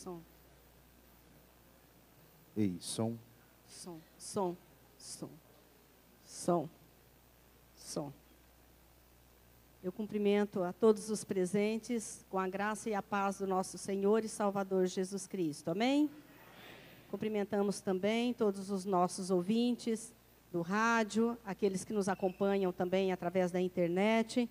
Som. Ei, som. Som, som, som, som, som. Eu cumprimento a todos os presentes com a graça e a paz do nosso Senhor e Salvador Jesus Cristo. Amém? Cumprimentamos também todos os nossos ouvintes do rádio, aqueles que nos acompanham também através da internet.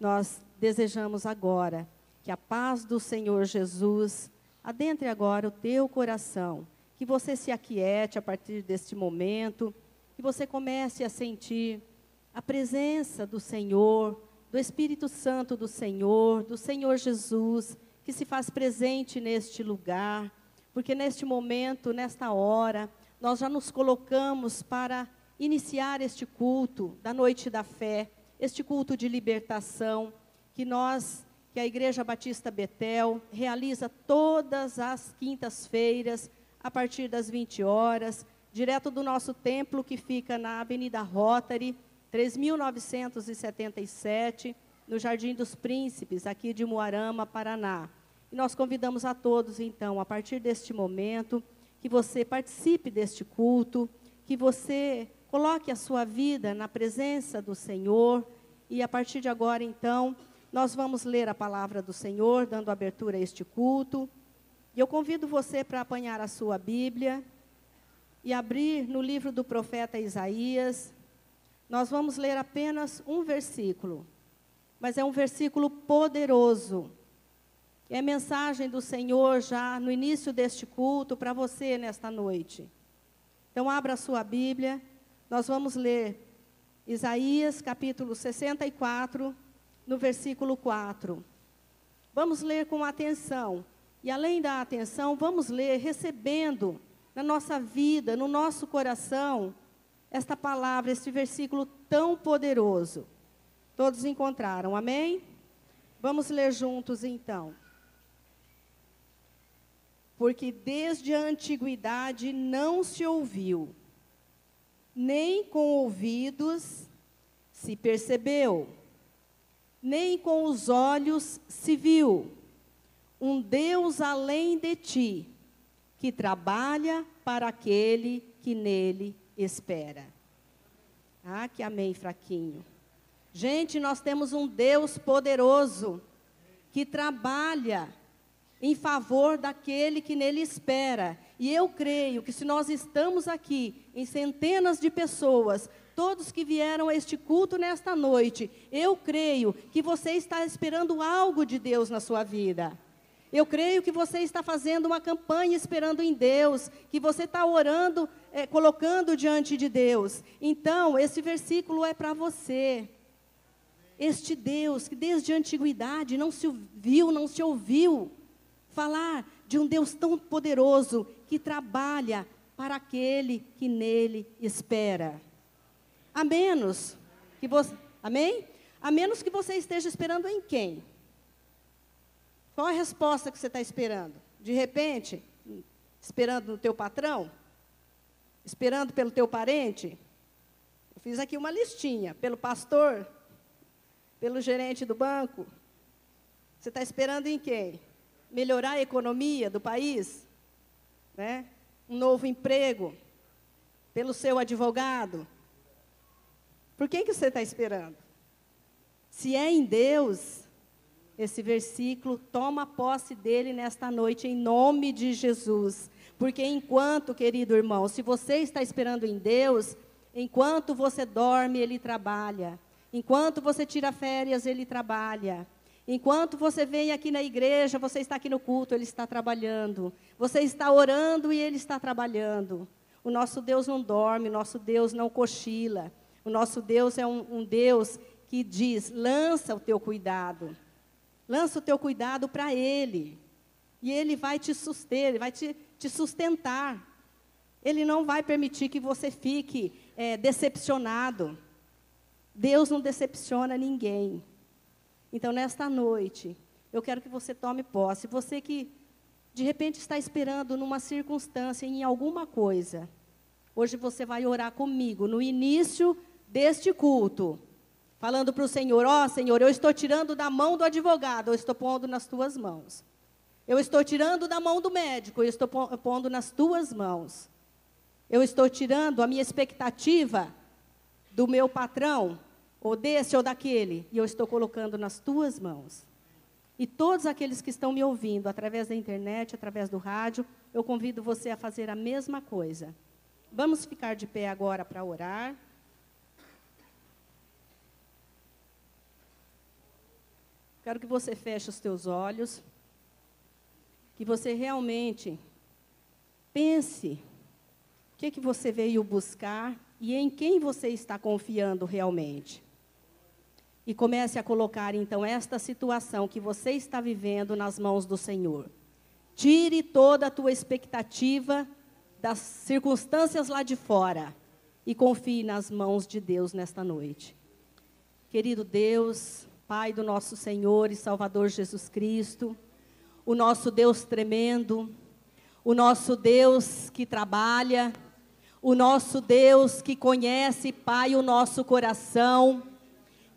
Nós desejamos agora que a paz do Senhor Jesus adentre agora o teu coração, que você se aquiete a partir deste momento, que você comece a sentir a presença do Senhor, do Espírito Santo do Senhor, do Senhor Jesus, que se faz presente neste lugar porque neste momento, nesta hora, nós já nos colocamos para iniciar este culto da noite da fé, este culto de libertação que nós, que a Igreja Batista Betel realiza todas as quintas-feiras a partir das 20 horas, direto do nosso templo que fica na Avenida Rotary, 3977, no Jardim dos Príncipes, aqui de Moarama, Paraná. E nós convidamos a todos, então, a partir deste momento, que você participe deste culto, que você coloque a sua vida na presença do Senhor. E a partir de agora, então, nós vamos ler a palavra do Senhor, dando abertura a este culto. E eu convido você para apanhar a sua Bíblia e abrir no livro do profeta Isaías. Nós vamos ler apenas um versículo, mas é um versículo poderoso é a mensagem do Senhor já no início deste culto para você nesta noite. Então, abra a sua Bíblia, nós vamos ler Isaías capítulo 64, no versículo 4. Vamos ler com atenção. E além da atenção, vamos ler recebendo na nossa vida, no nosso coração, esta palavra, este versículo tão poderoso. Todos encontraram, amém? Vamos ler juntos então porque desde a antiguidade não se ouviu, nem com ouvidos se percebeu, nem com os olhos se viu, um Deus além de ti, que trabalha para aquele que nele espera. Ah, que amém, fraquinho. Gente, nós temos um Deus poderoso que trabalha em favor daquele que nele espera. E eu creio que se nós estamos aqui em centenas de pessoas, todos que vieram a este culto nesta noite, eu creio que você está esperando algo de Deus na sua vida. Eu creio que você está fazendo uma campanha esperando em Deus, que você está orando, é, colocando diante de Deus. Então, esse versículo é para você. Este Deus que desde a antiguidade não se viu, não se ouviu, falar de um Deus tão poderoso que trabalha para aquele que nele espera. A menos que você, amém? A menos que você esteja esperando em quem? Qual a resposta que você está esperando? De repente, esperando no teu patrão? Esperando pelo teu parente? Eu fiz aqui uma listinha. Pelo pastor? Pelo gerente do banco? Você está esperando em quem? melhorar a economia do país, né? um novo emprego, pelo seu advogado. Por quem que você está esperando? Se é em Deus, esse versículo, toma posse dele nesta noite, em nome de Jesus. Porque enquanto, querido irmão, se você está esperando em Deus, enquanto você dorme, Ele trabalha. Enquanto você tira férias, Ele trabalha. Enquanto você vem aqui na igreja, você está aqui no culto, Ele está trabalhando. Você está orando e Ele está trabalhando. O nosso Deus não dorme, o nosso Deus não cochila. O nosso Deus é um, um Deus que diz: lança o teu cuidado. Lança o teu cuidado para Ele. E Ele vai te suster, Ele vai te, te sustentar. Ele não vai permitir que você fique é, decepcionado. Deus não decepciona ninguém. Então, nesta noite, eu quero que você tome posse. Você que de repente está esperando numa circunstância, em alguma coisa, hoje você vai orar comigo no início deste culto, falando para o Senhor: Ó oh, Senhor, eu estou tirando da mão do advogado, eu estou pondo nas tuas mãos. Eu estou tirando da mão do médico, eu estou pondo nas tuas mãos. Eu estou tirando a minha expectativa do meu patrão, ou desse ou daquele, e eu estou colocando nas tuas mãos. E todos aqueles que estão me ouvindo através da internet, através do rádio, eu convido você a fazer a mesma coisa. Vamos ficar de pé agora para orar. Quero que você feche os teus olhos, que você realmente pense o que, que você veio buscar e em quem você está confiando realmente. E comece a colocar então esta situação que você está vivendo nas mãos do Senhor. Tire toda a tua expectativa das circunstâncias lá de fora e confie nas mãos de Deus nesta noite. Querido Deus, Pai do nosso Senhor e Salvador Jesus Cristo, o nosso Deus tremendo, o nosso Deus que trabalha, o nosso Deus que conhece, Pai, o nosso coração,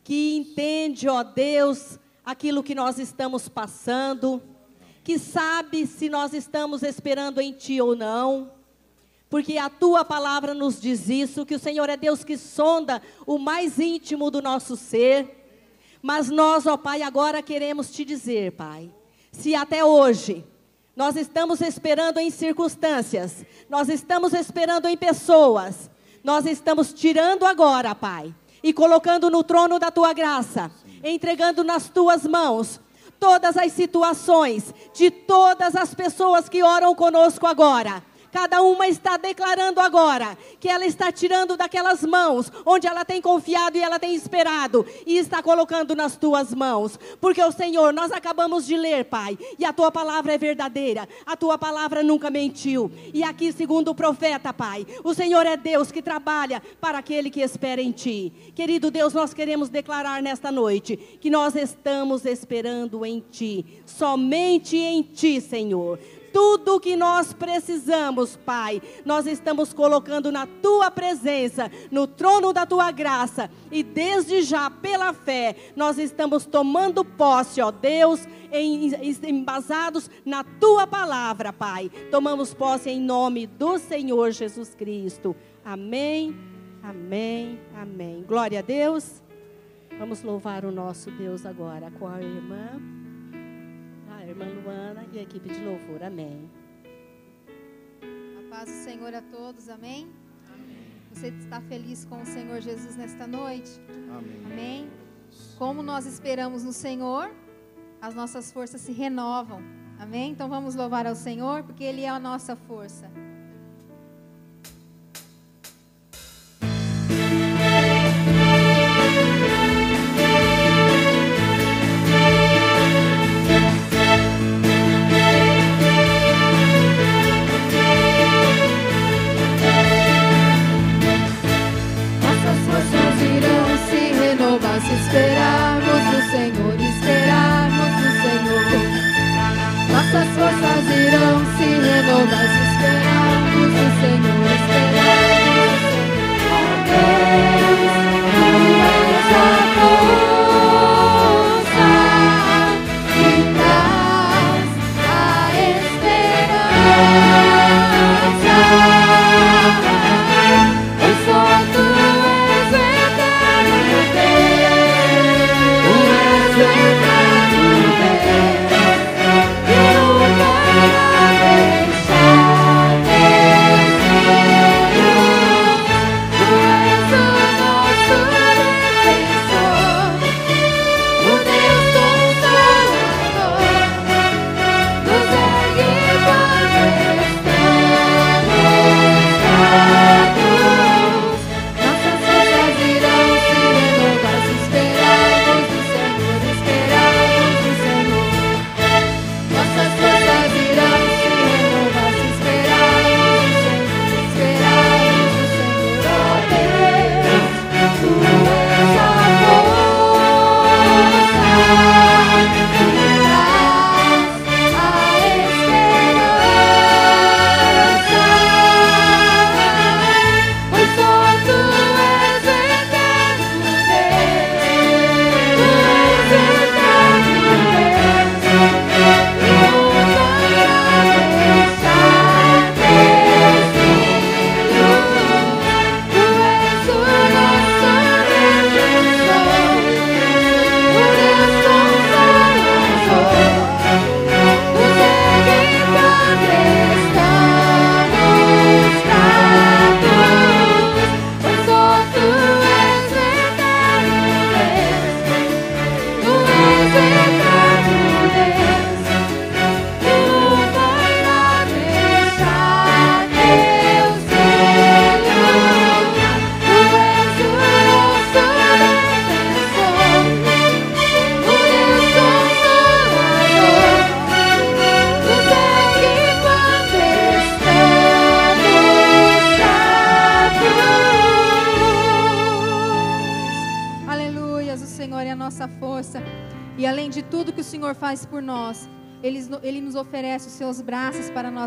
que entende, ó Deus, aquilo que nós estamos passando, que sabe se nós estamos esperando em Ti ou não, porque a Tua palavra nos diz isso, que o Senhor é Deus que sonda o mais íntimo do nosso ser, mas nós, ó Pai, agora queremos te dizer, Pai, se até hoje nós estamos esperando em circunstâncias, nós estamos esperando em pessoas, nós estamos tirando agora, Pai, e colocando no trono da tua graça, entregando nas tuas mãos todas as situações de todas as pessoas que oram conosco agora Cada uma está declarando agora que ela está tirando daquelas mãos onde ela tem confiado e ela tem esperado e está colocando nas tuas mãos. Porque o Senhor, nós acabamos de ler, Pai, e a tua palavra é verdadeira. A tua palavra nunca mentiu. E aqui, segundo o profeta, Pai, o Senhor é Deus que trabalha para aquele que espera em ti. Querido Deus, nós queremos declarar nesta noite que nós estamos esperando em ti, somente em ti, Senhor tudo o que nós precisamos, Pai, nós estamos colocando na tua presença, no trono da tua graça, e desde já, pela fé, nós estamos tomando posse, ó Deus, embasados na tua palavra, Pai. Tomamos posse em nome do Senhor Jesus Cristo. Amém, amém, amém. Glória a Deus. Vamos louvar o nosso Deus agora com a irmã irmã Luana e a equipe de louvor. Amém. A paz do Senhor a todos. Amém. Amém. Você está feliz com o Senhor Jesus nesta noite? Amém. Amém. Como nós esperamos no Senhor, as nossas forças se renovam. Amém? Então vamos louvar ao Senhor, porque Ele é a nossa força. Renovar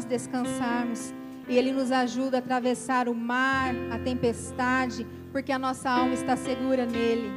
nós descansarmos. E Ele nos ajuda a atravessar o mar, a tempestade, porque a nossa alma está segura nele.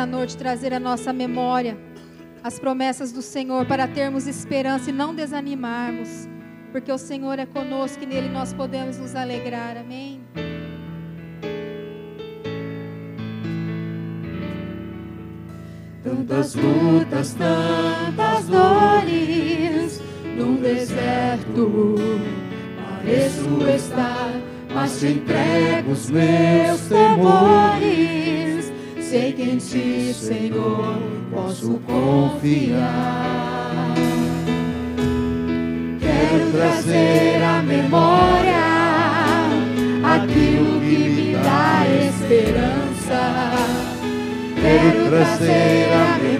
Nessa noite trazer a nossa memória as promessas do Senhor para termos esperança e não desanimarmos, porque o Senhor é conosco e nele nós podemos nos alegrar. Amém. Tantas lutas, tantas dores num deserto, pareço estar, mas te entrego os meus trazer à memória aquilo que me dá esperança. Quero trazer à memória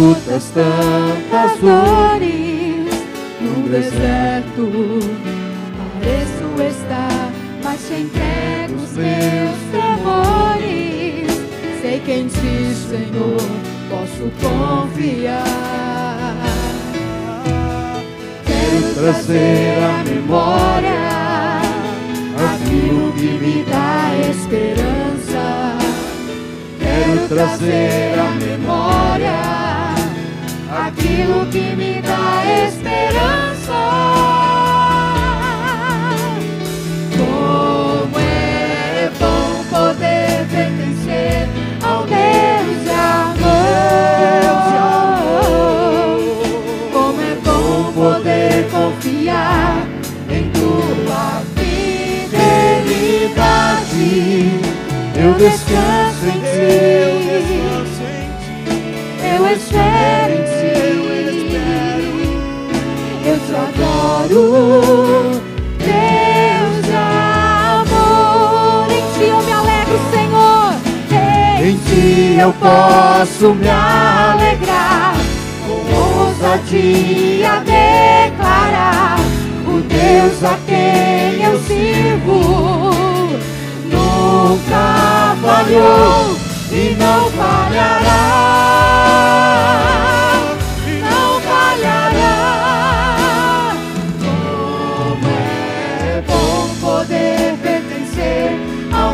lutas, tantas dores. No deserto. Pareço estar, mas te entrego os meus temores. Sei que em ti, Senhor, posso confiar. Quero trazer à memória aquilo que me dá esperança. Quero trazer à memória aquilo que Deus de amor. Em ti eu me alegro, Senhor. Em ti eu posso me alegrar. Com ousadia declarar o Deus a quem eu sirvo nunca falhou e não falhará.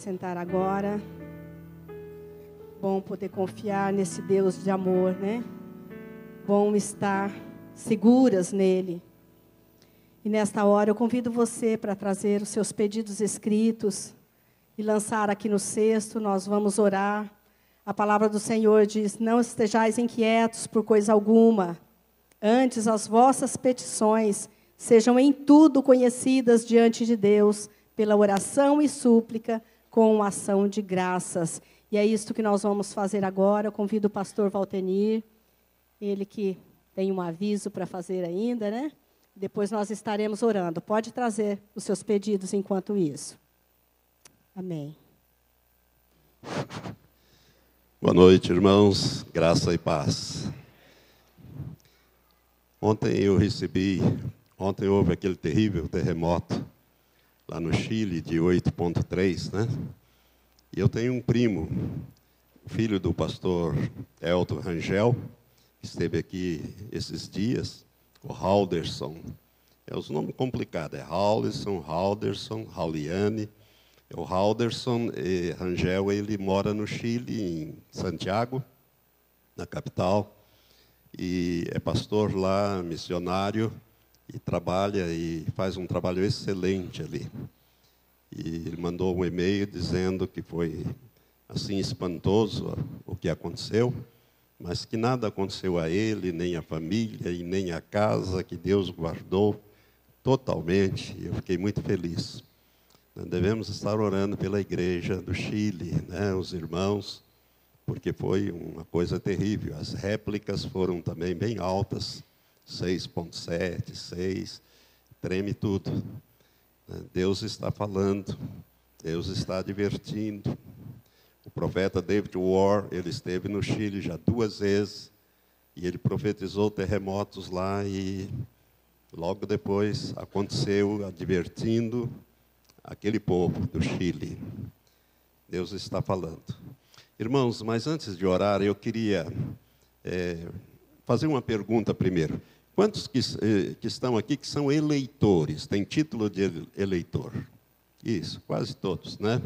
se assentar agora. Bom poder confiar nesse Deus de amor, né? Bom estar seguras nele. E nesta hora eu convido você para trazer os seus pedidos escritos e lançar aqui no cesto. Nós vamos orar. A palavra do Senhor diz: Não estejais inquietos por coisa alguma, antes as vossas petições sejam em tudo conhecidas diante de Deus pela oração e súplica com ação de graças. E é isto que nós vamos fazer agora. Eu convido o pastor Valtenir, ele que tem um aviso para fazer ainda, né? Depois nós estaremos orando. Pode trazer os seus pedidos enquanto isso. Amém. Boa noite, irmãos. Graça e paz. Ontem eu recebi Ontem houve aquele terrível terremoto lá no Chile de 8.3, né? E eu tenho um primo, filho do pastor Elton Rangel, que esteve aqui esses dias, o Halderson. É os nomes complicados, é Halderson, Halderson, Hauliane. O Halderson e Rangel, ele mora no Chile, em Santiago, na capital, e é pastor lá, missionário, e trabalha e faz um trabalho excelente ali. E ele mandou um e-mail dizendo que foi assim espantoso o que aconteceu, mas que nada aconteceu a ele, nem a família e nem a casa, que Deus guardou totalmente. Eu fiquei muito feliz. Devemos estar orando pela igreja do Chile, né, os irmãos, porque foi uma coisa terrível. As réplicas foram também bem altas 6.7, 6, treme tudo. Né? Deus está falando, Deus está advertindo. O profeta David War, ele esteve no Chile já duas vezes e ele profetizou terremotos lá e logo depois aconteceu advertindo aquele povo do Chile. Deus está falando. Irmãos, mas antes de orar, eu queria é, fazer uma pergunta primeiro. Quantos que, eh, que, estão aqui que são eleitores, têm título de eleitor? Isso, quase todos, né?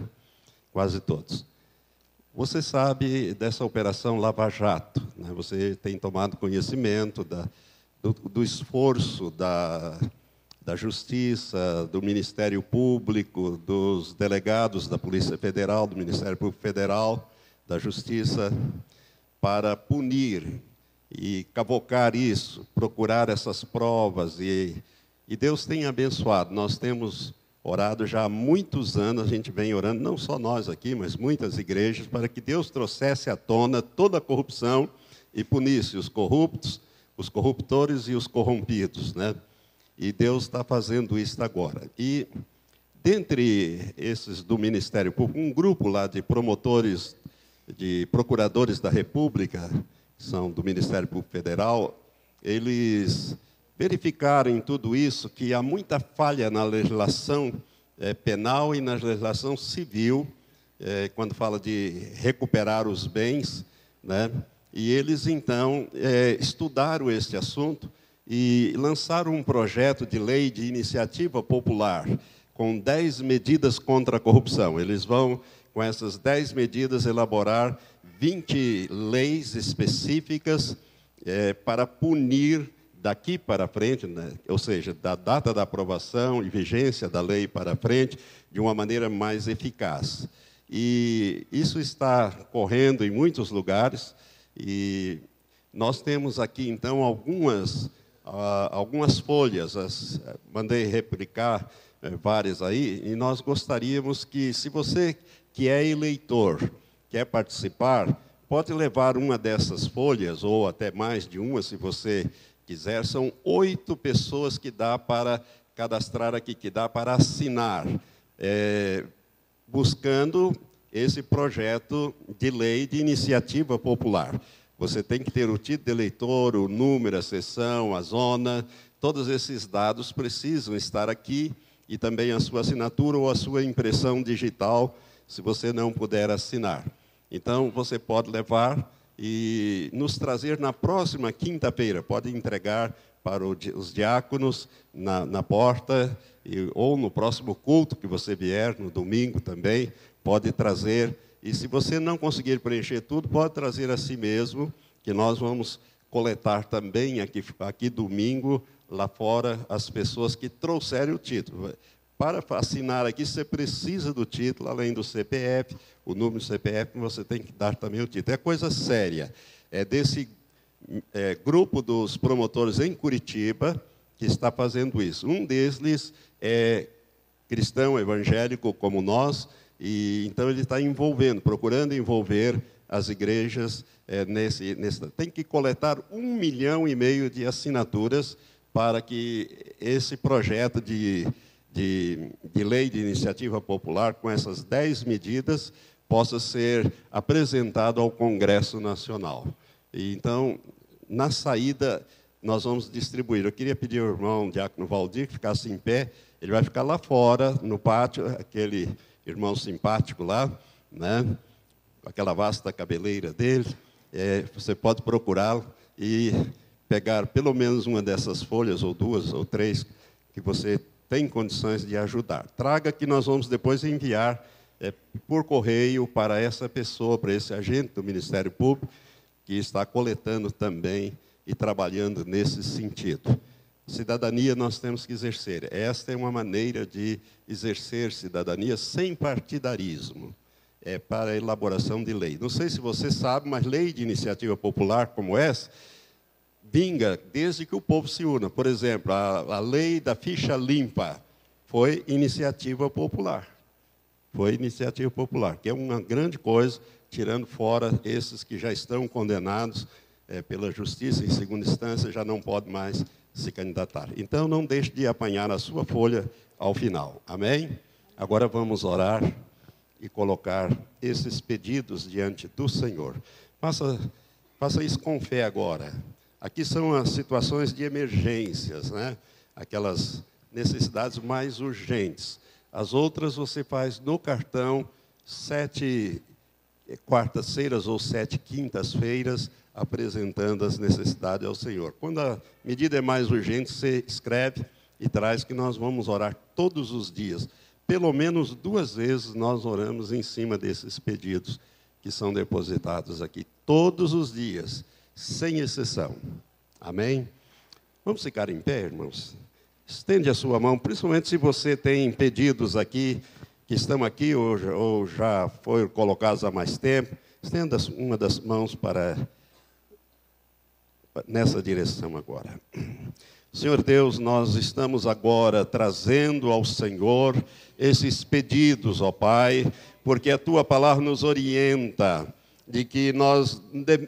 Quase todos. Você sabe dessa operação Lava Jato, né? você tem tomado conhecimento da, do, do esforço da, da Justiça, do Ministério Público, dos delegados da Polícia Federal, do Ministério Público Federal, da Justiça, para punir e cavocar isso, procurar essas provas. E, e Deus tem abençoado. Nós temos orado já há muitos anos, a gente vem orando, não só nós aqui, mas muitas igrejas, para que Deus trouxesse à tona toda a corrupção e punisse os corruptos, os corruptores e os corrompidos. Né? E Deus está fazendo isso agora. E dentre esses do Ministério Público, um grupo lá de promotores, de procuradores da República, são do Ministério Público Federal, eles verificaram em tudo isso que há muita falha na legislação é, penal e na legislação civil, é, quando fala de recuperar os bens, né? E eles então é, estudaram este assunto e lançaram um projeto de lei de iniciativa popular com 10 medidas contra a corrupção. Eles vão, com essas 10 medidas, elaborar 20 leis específicas é, para punir daqui para frente, né, ou seja, da data da aprovação e vigência da lei para frente, de uma maneira mais eficaz. E isso está correndo em muitos lugares, e nós temos aqui, então, algumas, uh, algumas folhas, as, mandei replicar uh, várias aí, e nós gostaríamos que, se você que é eleitor, quer participar, pode levar uma dessas folhas, ou até mais de uma, se você quiser. São oito pessoas que dá para cadastrar aqui, que dá para assinar, é, buscando esse projeto de lei de iniciativa popular. Você tem que ter o título de eleitor, o número, a seção, a zona, todos esses dados precisam estar aqui e também a sua assinatura ou a sua impressão digital, se você não puder assinar. Então, você pode levar e nos trazer na próxima quinta-feira. Pode entregar para os diáconos na, na porta, e, ou no próximo culto que você vier, no domingo também, pode trazer. E se você não conseguir preencher tudo, pode trazer a si mesmo, que nós vamos coletar também aqui, aqui domingo, lá fora, as pessoas que trouxerem o título. Para assinar aqui, você precisa do título, além do CPF, o número do CPF, você tem que dar também o título. É coisa séria. É desse é, grupo dos promotores em Curitiba que está fazendo isso. Um deles é cristão evangélico como nós, e então ele está envolvendo, procurando envolver as igrejas é, nesse, nesse. Tem que coletar um milhão e meio de assinaturas para que esse projeto de de, de lei de iniciativa popular, com essas dez medidas, possa ser apresentado ao Congresso Nacional. E, então, na saída, nós vamos distribuir. Eu queria pedir ao irmão Diácono Valdir que ficasse em pé. Ele vai ficar lá fora, no pátio, aquele irmão simpático lá, né? aquela vasta cabeleira dele. É, você pode procurá-lo e pegar pelo menos uma dessas folhas, ou duas, ou três, que você tem condições de ajudar. Traga que nós vamos depois enviar é, por correio para essa pessoa, para esse agente do Ministério Público, que está coletando também e trabalhando nesse sentido. Cidadania nós temos que exercer. Esta é uma maneira de exercer cidadania sem partidarismo. É para a elaboração de lei. Não sei se você sabe, mas lei de iniciativa popular como essa vinga desde que o povo se una. Por exemplo, a, a lei da ficha limpa foi iniciativa popular. Foi iniciativa popular, que é uma grande coisa, tirando fora esses que já estão condenados é, pela justiça em segunda instância, já não pode mais se candidatar. Então, não deixe de apanhar a sua folha ao final. Amém? Agora vamos orar e colocar esses pedidos diante do Senhor. Faça, faça isso com fé agora. Aqui são as situações de emergências, né? aquelas necessidades mais urgentes. As outras você faz no cartão sete quartas-feiras ou sete quintas-feiras, apresentando as necessidades ao Senhor. Quando a medida é mais urgente, você escreve e traz que nós vamos orar todos os dias. Pelo menos duas vezes nós oramos em cima desses pedidos que são depositados aqui, todos os dias, sem exceção. Amém? Vamos ficar em pé, irmãos? Estende a sua mão, principalmente se você tem pedidos aqui, que estão aqui ou, ou já foram colocados há mais tempo. Estenda uma das mãos para nessa direção agora. Senhor Deus, nós estamos agora trazendo ao Senhor esses pedidos, ó Pai, porque a tua palavra nos orienta de que nós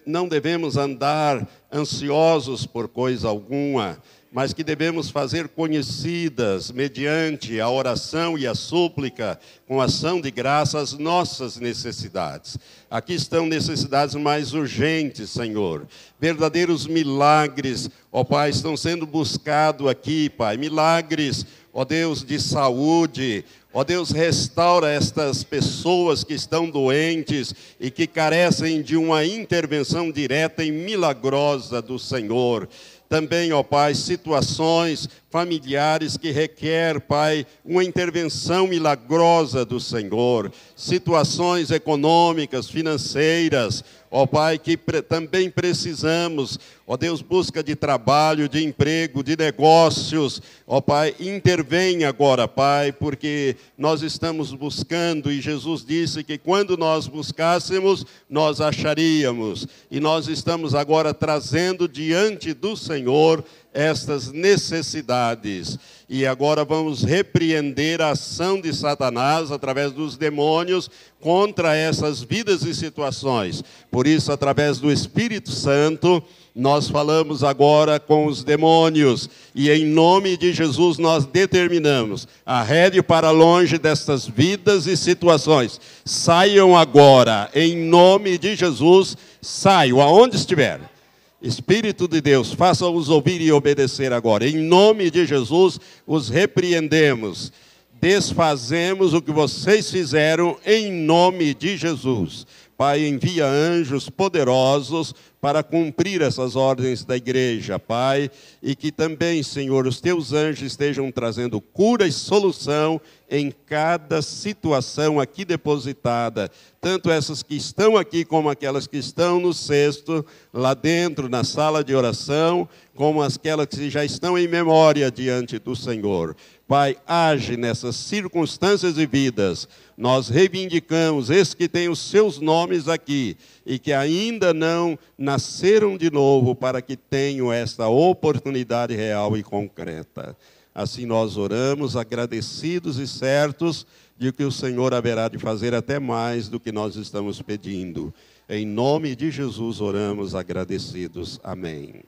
não devemos andar ansiosos por coisa alguma, mas que devemos fazer conhecidas, mediante a oração e a súplica, com ação de graça, as nossas necessidades. Aqui estão necessidades mais urgentes, Senhor. Verdadeiros milagres, ó Pai, estão sendo buscados aqui, Pai. Milagres, ó Deus, de saúde, Ó Deus, restaura estas pessoas que estão doentes e que carecem de uma intervenção direta e milagrosa do Senhor. Também, ó Pai, situações familiares que requer, Pai, uma intervenção milagrosa do Senhor, situações econômicas, financeiras, ó Pai, que pre também precisamos, ó Deus, busca de trabalho, de emprego, de negócios, ó Pai, intervém agora, Pai, porque nós estamos buscando e Jesus disse que quando nós buscássemos, nós acharíamos, e nós estamos agora trazendo diante do Senhor estas necessidades. E agora vamos repreender a ação de Satanás através dos demônios contra essas vidas e situações. Por isso, através do Espírito Santo, nós falamos agora com os demônios e em nome de Jesus nós determinamos: arrede para longe destas vidas e situações. Saiam agora, em nome de Jesus, saiam aonde estiver Espírito de Deus, faça-os ouvir e obedecer agora. Em nome de Jesus, os repreendemos. Desfazemos o que vocês fizeram em nome de Jesus. Pai, envia anjos poderosos para cumprir essas ordens da igreja, Pai, e que também, Senhor, os teus anjos estejam trazendo cura e solução em cada situação aqui depositada, tanto essas que estão aqui como aquelas que estão no cesto, lá dentro, na sala de oração, como aquelas que já estão em memória diante do Senhor. Pai, age nessas circunstâncias de vidas. Nós reivindicamos esses que têm os seus nomes aqui e que ainda não nasceram de novo para que tenham esta oportunidade real e concreta. Assim nós oramos, agradecidos e certos de que o Senhor haverá de fazer até mais do que nós estamos pedindo. Em nome de Jesus oramos agradecidos. Amém.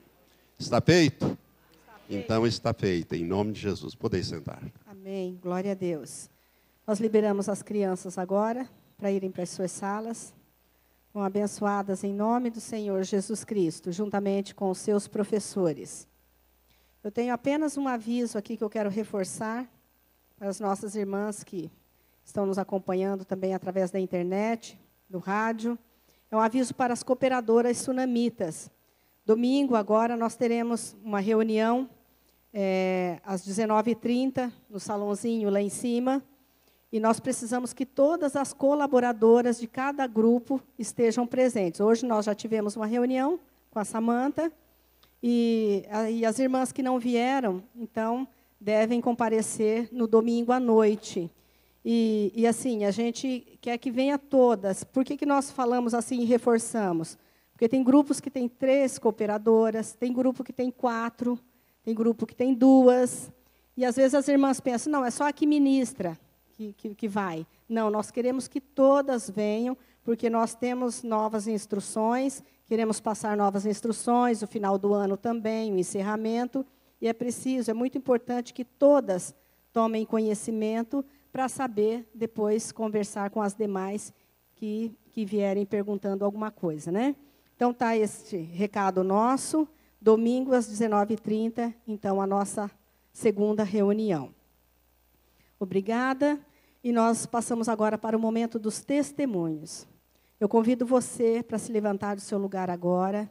Está feito? Então está feito, em nome de Jesus. Podeis sentar. Amém. Glória a Deus. Nós liberamos as crianças agora para irem para as suas salas. Vão abençoadas em nome do Senhor Jesus Cristo, juntamente com os seus professores. Eu tenho apenas um aviso aqui que eu quero reforçar para as nossas irmãs que estão nos acompanhando também através da internet, do rádio. É um aviso para as cooperadoras sunamitas. Domingo, agora, nós teremos uma reunião é, às 19h30, no salãozinho lá em cima. E nós precisamos que todas as colaboradoras de cada grupo estejam presentes. Hoje nós já tivemos uma reunião com a Samanta e, e as irmãs que não vieram, então, devem comparecer no domingo à noite. E, e, assim, a gente quer que venha todas. Por que, que nós falamos assim e reforçamos? Porque tem grupos que têm três cooperadoras, tem grupo que tem quatro, tem grupo que tem duas. E às vezes as irmãs pensam, não, é só a que ministra que, que, que vai. Não, nós queremos que todas venham, porque nós temos novas instruções Queremos passar novas instruções, o final do ano também, o encerramento, e é preciso, é muito importante que todas tomem conhecimento para saber depois conversar com as demais que, que vierem perguntando alguma coisa, né? Então tá este recado nosso, domingo às 19h30, então a nossa segunda reunião. Obrigada. E nós passamos agora para o momento dos testemunhos. Eu convido você para se levantar do seu lugar agora,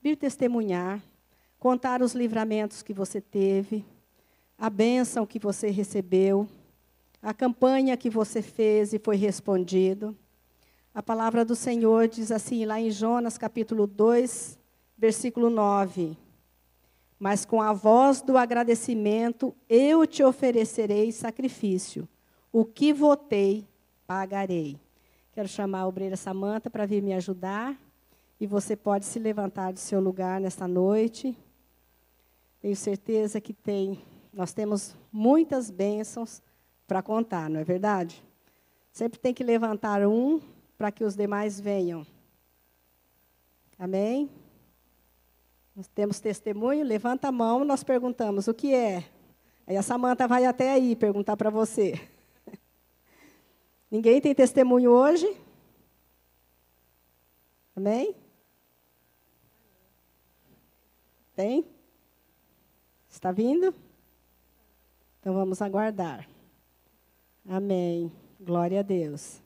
vir testemunhar, contar os livramentos que você teve, a bênção que você recebeu, a campanha que você fez e foi respondido. A palavra do Senhor diz assim, lá em Jonas capítulo 2, versículo 9: Mas com a voz do agradecimento eu te oferecerei sacrifício o que votei, pagarei. Quero chamar a obreira Samanta para vir me ajudar. E você pode se levantar do seu lugar nesta noite. Tenho certeza que tem, nós temos muitas bênçãos para contar, não é verdade? Sempre tem que levantar um para que os demais venham. Amém? Nós temos testemunho, levanta a mão, nós perguntamos o que é. Aí a Samanta vai até aí perguntar para você. Ninguém tem testemunho hoje? Amém? Tem? Está vindo? Então vamos aguardar. Amém. Glória a Deus.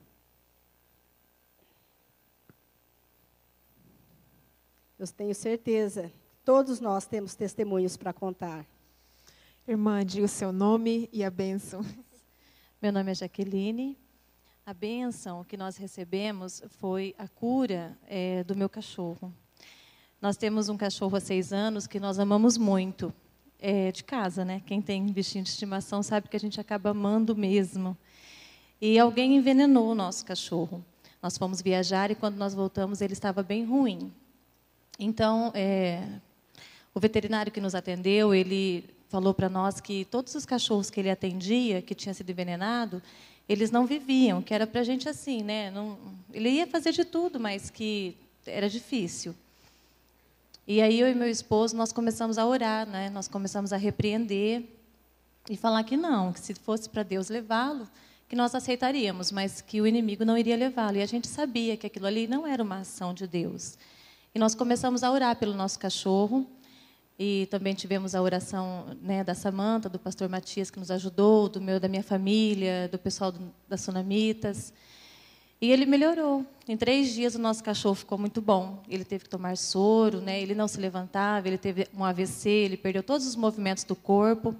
Eu tenho certeza, todos nós temos testemunhos para contar. Irmã, diga o seu nome e a bênção. Meu nome é Jaqueline, a bênção que nós recebemos foi a cura é, do meu cachorro. Nós temos um cachorro há seis anos que nós amamos muito, é, de casa, né? Quem tem bichinho de estimação sabe que a gente acaba amando mesmo. E alguém envenenou o nosso cachorro. Nós fomos viajar e quando nós voltamos ele estava bem ruim. Então, é, o veterinário que nos atendeu, ele falou para nós que todos os cachorros que ele atendia, que tinha sido envenenado, eles não viviam, que era para a gente assim, né? Não, ele ia fazer de tudo, mas que era difícil. E aí eu e meu esposo nós começamos a orar, né? Nós começamos a repreender e falar que não, que se fosse para Deus levá-lo, que nós aceitaríamos, mas que o inimigo não iria levá-lo. E a gente sabia que aquilo ali não era uma ação de Deus. E nós começamos a orar pelo nosso cachorro. E também tivemos a oração né, da Samanta, do pastor Matias, que nos ajudou, do meu, da minha família, do pessoal do, das Sunamitas. E ele melhorou. Em três dias o nosso cachorro ficou muito bom. Ele teve que tomar soro, né? ele não se levantava, ele teve um AVC, ele perdeu todos os movimentos do corpo.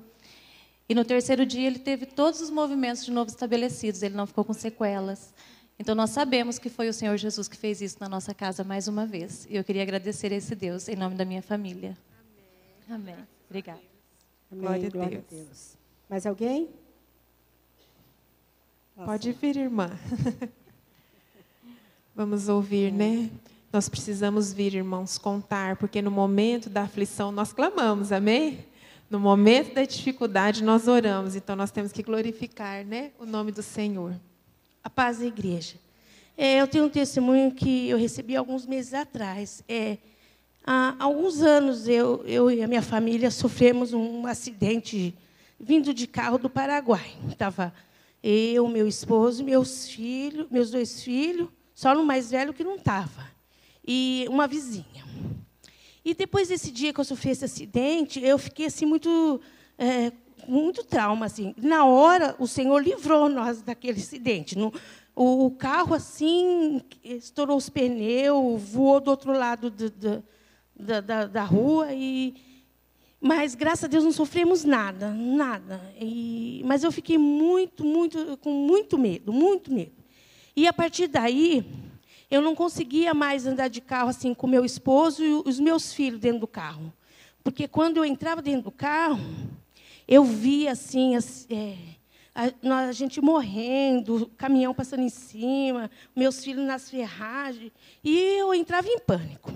E no terceiro dia ele teve todos os movimentos de novo estabelecidos, ele não ficou com sequelas. Então nós sabemos que foi o Senhor Jesus que fez isso na nossa casa mais uma vez. E eu queria agradecer a esse Deus em nome da minha família. Amém. Obrigada. Amém. Glória, Glória a, Deus. a Deus. Mais alguém? Nossa. Pode vir, irmã. Vamos ouvir, né? Nós precisamos vir, irmãos, contar, porque no momento da aflição nós clamamos, amém? No momento da dificuldade nós oramos, então nós temos que glorificar, né, o nome do Senhor. A paz da igreja. É, eu tenho um testemunho que eu recebi alguns meses atrás. É, Há alguns anos, eu, eu e a minha família sofremos um acidente vindo de carro do Paraguai. Estava eu, meu esposo, meus filhos, meus dois filhos, só no mais velho que não estava, e uma vizinha. E depois desse dia que eu sofri esse acidente, eu fiquei assim muito, é, muito trauma assim. Na hora, o Senhor livrou nós daquele acidente. No, o, o, carro assim estourou os pneus, voou do outro lado do, do da, da, da rua e mas graças a Deus não sofremos nada, nada. E, mas eu fiquei muito, muito, com muito medo, muito medo. E a partir daí, eu não conseguia mais andar de carro assim com meu esposo e os meus filhos dentro do carro, porque quando eu entrava dentro do carro, eu via assim, é, a, a, gente morrendo, caminhão passando em cima, meus filhos nas ferragens, e eu entrava em pânico.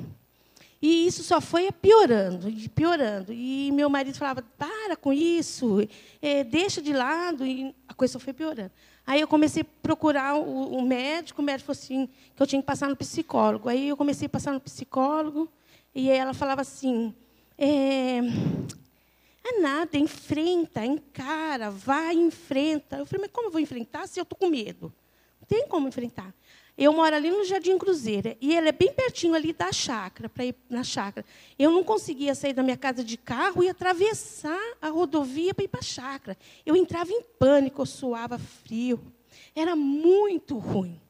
E isso só foi piorando, piorando. E meu marido falava: para com isso, é, deixa de lado. E a coisa só foi piorando. Aí eu comecei a procurar o, o médico, o médico falou assim, que eu tinha que passar no psicólogo. Aí eu comecei a passar no psicólogo, e ela falava assim: é, é nada, enfrenta, encara, vai, enfrenta. Eu falei, mas como eu vou enfrentar se eu estou com medo? Não tem como enfrentar. Eu moro ali no Jardim Cruzeiro e ele é bem pertinho ali da chácara, para ir na chácara. Eu não conseguia sair da minha casa de carro e atravessar a rodovia para ir para a chácara. Eu entrava em pânico, eu suava frio. Era muito ruim.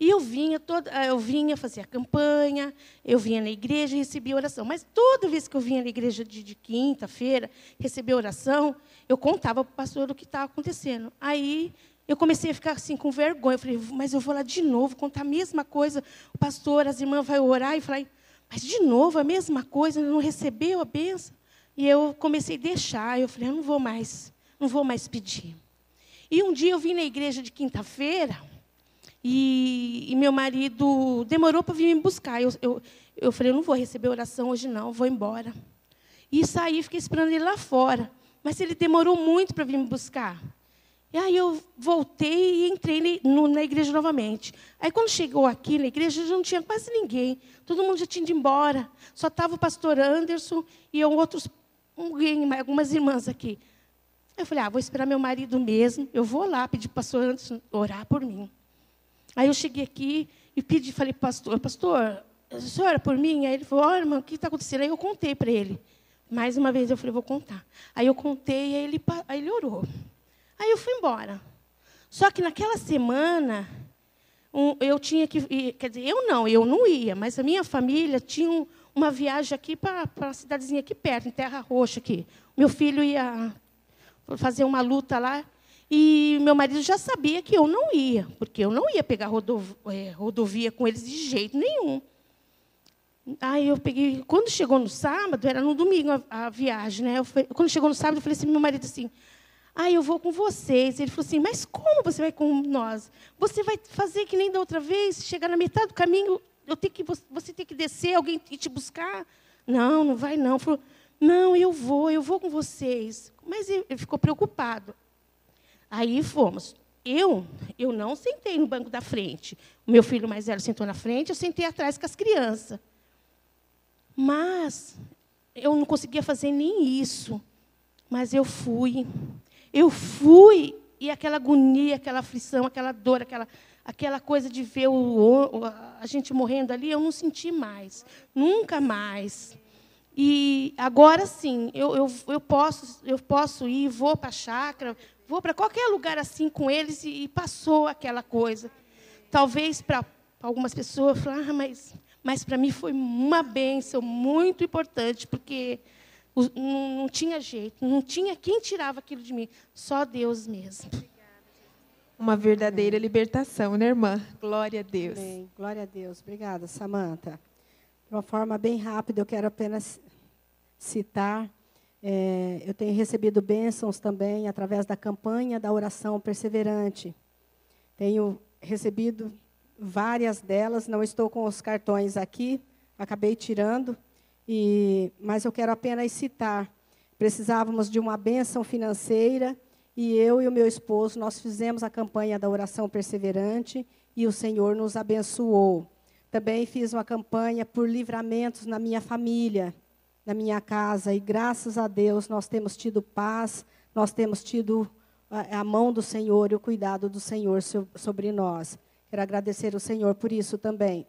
E eu vinha, toda, eu vinha fazer a campanha, eu vinha na igreja e recebia oração. Mas toda vez que eu vinha na igreja de, de quinta-feira, receber oração, eu contava para o pastor o que estava acontecendo. Aí eu comecei a ficar assim com vergonha. Eu falei, mas eu vou lá de novo contar a mesma coisa. O pastor, as irmãs vão orar e falar, mas de novo a mesma coisa, não recebeu a benção. E eu comecei a deixar. Eu falei, eu não vou mais, não vou mais pedir. E um dia eu vim na igreja de quinta-feira e, e, meu marido demorou para vir me buscar. Eu, eu, eu falei, eu não vou receber oração hoje não, vou embora. E saí, fiquei esperando ele lá fora. Mas ele demorou muito para vir me buscar. E aí eu voltei e entrei no, na igreja novamente. Aí quando chegou aqui na igreja, já não tinha quase ninguém. Todo mundo já tinha ido embora. Só estava o pastor Anderson e outros, algumas irmãs aqui. Eu falei, ah, vou esperar meu marido mesmo. Eu vou lá pedir para o pastor Anderson orar por mim. Aí eu cheguei aqui e pedi, falei, pastor, pastor, a senhora por mim? Aí ele falou, olha, irmão, o que está acontecendo? Aí eu contei para ele. Mais uma vez eu falei, vou contar. Aí eu contei e aí ele, aí ele orou. Aí eu fui embora. Só que naquela semana, um, eu tinha que quer dizer, eu não, eu não ia, mas a minha família tinha um, uma viagem aqui para a cidadezinha aqui perto, em Terra Roxa aqui. Meu filho ia fazer uma luta lá e meu marido já sabia que eu não ia, porque eu não ia pegar rodovia, é, rodovia com eles de jeito nenhum. Aí eu peguei, quando chegou no sábado, era no domingo a, a viagem, né? Eu, quando chegou no sábado, eu falei assim, meu marido assim, ah, eu vou com vocês. Ele falou assim, mas como você vai com nós? Você vai fazer que nem da outra vez, chegar na metade do caminho, eu tenho que, você tem que descer, alguém te buscar? Não, não vai não. Ele falou, não, eu vou, eu vou com vocês. Mas ele ficou preocupado. Aí fomos. Eu, eu não sentei no banco da frente. O meu filho mais velho sentou na frente, eu sentei atrás com as crianças. Mas eu não conseguia fazer nem isso. Mas eu fui. Eu fui e aquela agonia, aquela aflição, aquela dor, aquela, aquela coisa de ver o, a gente morrendo ali, eu não senti mais. Nunca mais. E agora sim, eu, eu, eu, posso, eu posso ir, vou para a chácara, vou para qualquer lugar assim com eles e, e passou aquela coisa. Talvez para algumas pessoas falar, ah, mas, mas para mim foi uma bênção muito importante, porque não, não tinha jeito, não tinha quem tirava aquilo de mim, só Deus mesmo. Uma verdadeira libertação, né, irmã? Glória a Deus. Bem, glória a Deus. Obrigada, Samanta. De uma forma bem rápida, eu quero apenas citar. É, eu tenho recebido bênçãos também através da campanha da oração perseverante. Tenho recebido várias delas, não estou com os cartões aqui, acabei tirando. E, mas eu quero apenas citar. Precisávamos de uma bênção financeira e eu e o meu esposo nós fizemos a campanha da oração perseverante e o Senhor nos abençoou. Também fiz uma campanha por livramentos na minha família, na minha casa e graças a Deus nós temos tido paz, nós temos tido a mão do Senhor e o cuidado do Senhor sobre nós. Quero agradecer o Senhor por isso também.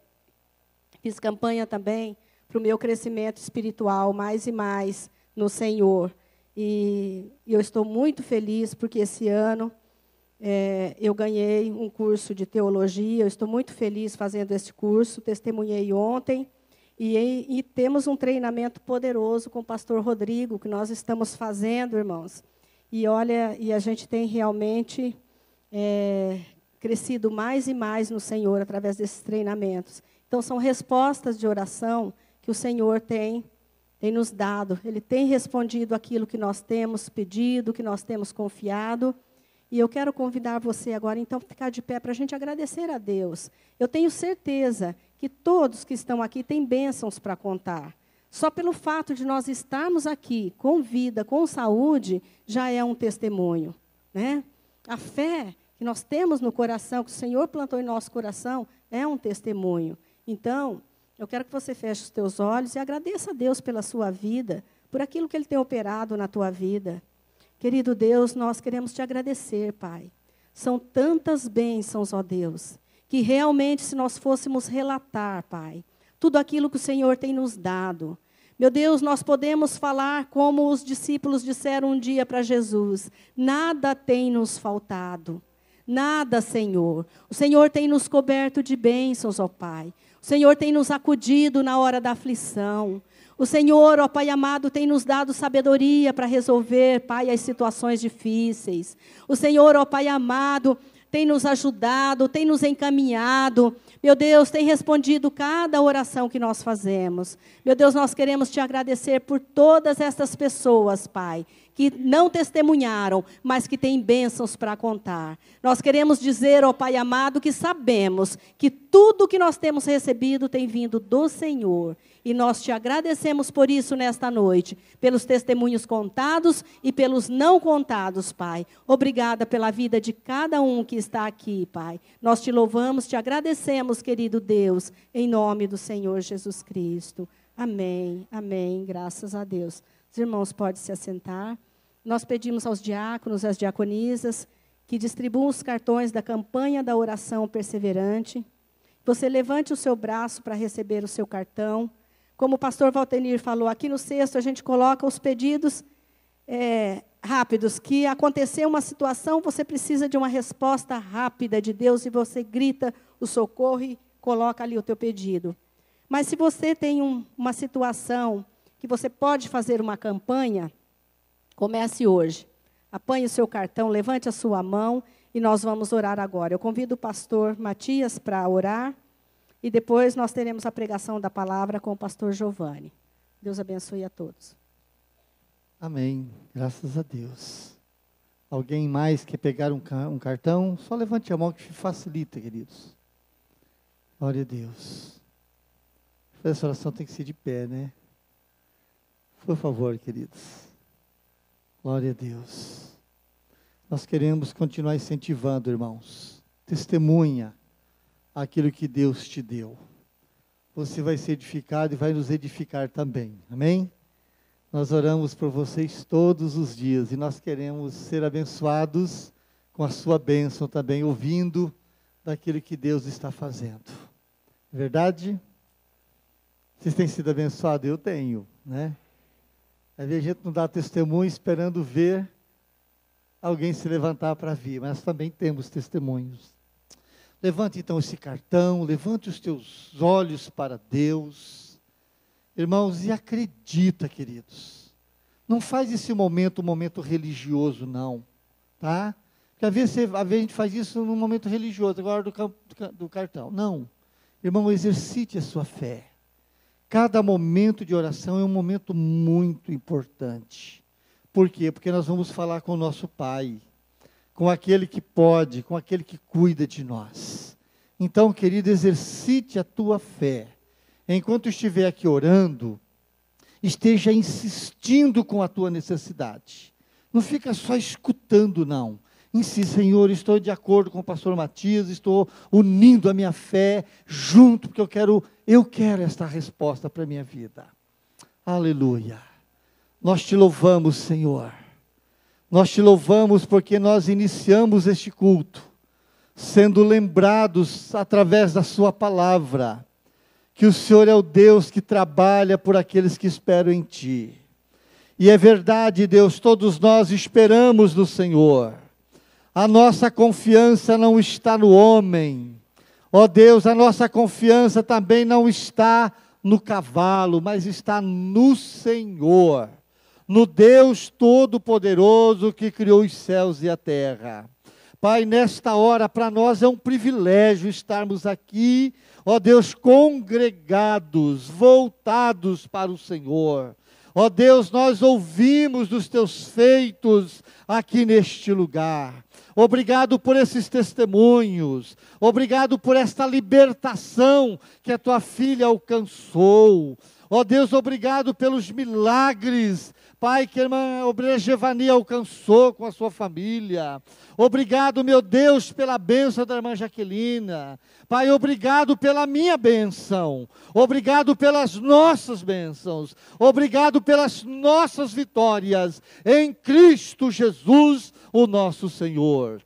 Fiz campanha também para o meu crescimento espiritual mais e mais no Senhor. E, e eu estou muito feliz porque esse ano é, eu ganhei um curso de teologia. Eu estou muito feliz fazendo esse curso. Testemunhei ontem. E, e, temos um treinamento poderoso com o pastor Rodrigo, que nós estamos fazendo, irmãos. E olha, e a gente tem realmente é, crescido mais e mais no Senhor através desses treinamentos. Então, são respostas de oração que o Senhor tem, tem nos dado. Ele tem respondido aquilo que nós temos pedido, que nós temos confiado. E eu quero convidar você agora, então, a ficar de pé para a gente agradecer a Deus. Eu tenho certeza que todos que estão aqui têm bênçãos para contar. Só pelo fato de nós estarmos aqui com vida, com saúde, já é um testemunho. Né? A fé que nós temos no coração, que o Senhor plantou em nosso coração, é um testemunho. Então, eu quero que você feche os teus olhos e agradeça a Deus pela sua vida, por aquilo que Ele tem operado na tua vida. Querido Deus, nós queremos te agradecer, Pai. São tantas bênçãos, ó Deus, que realmente, se nós fôssemos relatar, Pai, tudo aquilo que o Senhor tem nos dado, meu Deus, nós podemos falar como os discípulos disseram um dia para Jesus: nada tem nos faltado. Nada, Senhor. O Senhor tem nos coberto de bênçãos, ó Pai. O Senhor tem nos acudido na hora da aflição. O Senhor, ó Pai amado, tem nos dado sabedoria para resolver, Pai, as situações difíceis. O Senhor, ó Pai amado, tem nos ajudado, tem nos encaminhado. Meu Deus, tem respondido cada oração que nós fazemos. Meu Deus, nós queremos te agradecer por todas essas pessoas, Pai, que não testemunharam, mas que têm bênçãos para contar. Nós queremos dizer, ó Pai amado, que sabemos que tudo que nós temos recebido tem vindo do Senhor. E nós te agradecemos por isso nesta noite, pelos testemunhos contados e pelos não contados, Pai. Obrigada pela vida de cada um que está aqui, Pai. Nós te louvamos, te agradecemos, querido Deus, em nome do Senhor Jesus Cristo. Amém, amém, graças a Deus. Os irmãos podem se assentar. Nós pedimos aos diáconos, às diaconisas, que distribuam os cartões da campanha da oração perseverante. Você levante o seu braço para receber o seu cartão. Como o pastor Valtenir falou, aqui no sexto a gente coloca os pedidos é, rápidos, que aconteceu uma situação, você precisa de uma resposta rápida de Deus e você grita o socorro e coloca ali o teu pedido. Mas se você tem um, uma situação que você pode fazer uma campanha, comece hoje. Apanhe o seu cartão, levante a sua mão e nós vamos orar agora. Eu convido o pastor Matias para orar. E depois nós teremos a pregação da palavra com o pastor Giovanni. Deus abençoe a todos. Amém. Graças a Deus. Alguém mais quer pegar um, um cartão? Só levante a mão que facilita, queridos. Glória a Deus. Essa oração tem que ser de pé, né? Por favor, queridos. Glória a Deus. Nós queremos continuar incentivando, irmãos. Testemunha aquilo que Deus te deu. Você vai ser edificado e vai nos edificar também. Amém? Nós oramos por vocês todos os dias e nós queremos ser abençoados com a sua bênção também, ouvindo daquilo que Deus está fazendo. É verdade? Vocês têm sido abençoados? Eu tenho, né? Às vezes a gente não dá testemunho esperando ver alguém se levantar para vir, mas também temos testemunhos. Levante então esse cartão, levante os teus olhos para Deus. Irmãos, e acredita, queridos. Não faz esse momento um momento religioso, não. Tá? Porque às vezes, às vezes a gente faz isso num momento religioso, agora do, do, do cartão. Não. Irmão, exercite a sua fé. Cada momento de oração é um momento muito importante. Por quê? Porque nós vamos falar com o nosso Pai com aquele que pode, com aquele que cuida de nós. Então, querido, exercite a tua fé. Enquanto estiver aqui orando, esteja insistindo com a tua necessidade. Não fica só escutando, não. Insiste, Senhor, estou de acordo com o pastor Matias, estou unindo a minha fé junto, porque eu quero, eu quero esta resposta para a minha vida. Aleluia. Nós te louvamos, Senhor nós te louvamos porque nós iniciamos este culto, sendo lembrados através da Sua palavra, que o Senhor é o Deus que trabalha por aqueles que esperam em Ti. E é verdade, Deus, todos nós esperamos no Senhor. A nossa confiança não está no homem. Ó oh Deus, a nossa confiança também não está no cavalo, mas está no Senhor no Deus Todo-Poderoso que criou os céus e a terra. Pai, nesta hora, para nós é um privilégio estarmos aqui, ó Deus, congregados, voltados para o Senhor. Ó Deus, nós ouvimos dos teus feitos aqui neste lugar. Obrigado por esses testemunhos. Obrigado por esta libertação que a tua filha alcançou. Ó Deus, obrigado pelos milagres Pai, que a irmã obreira Gevani alcançou com a sua família. Obrigado, meu Deus, pela bênção da irmã Jaquelina. Pai, obrigado pela minha bênção. Obrigado pelas nossas bênçãos. Obrigado pelas nossas vitórias em Cristo Jesus, o nosso Senhor.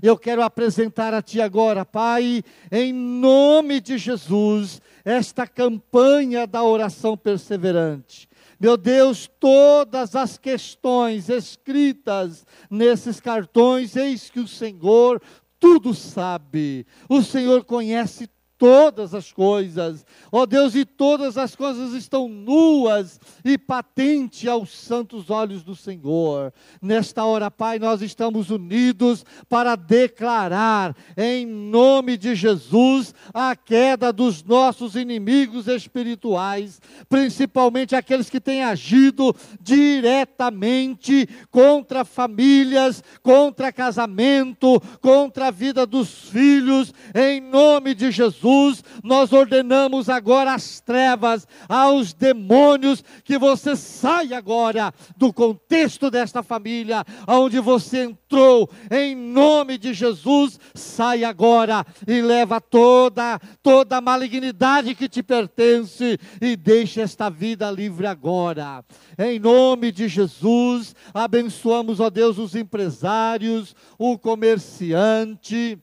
eu quero apresentar a Ti agora, Pai, em nome de Jesus, esta campanha da oração perseverante. Meu Deus, todas as questões escritas nesses cartões, eis que o Senhor tudo sabe. O Senhor conhece todas as coisas. Ó oh Deus, e todas as coisas estão nuas e patentes aos santos olhos do Senhor. Nesta hora, Pai, nós estamos unidos para declarar, em nome de Jesus, a queda dos nossos inimigos espirituais, principalmente aqueles que têm agido diretamente contra famílias, contra casamento, contra a vida dos filhos, em nome de Jesus Jesus, nós ordenamos agora às trevas, aos demônios, que você saia agora do contexto desta família, onde você entrou, em nome de Jesus, sai agora e leva toda, toda a malignidade que te pertence e deixe esta vida livre agora. Em nome de Jesus, abençoamos, ó Deus, os empresários, o comerciante,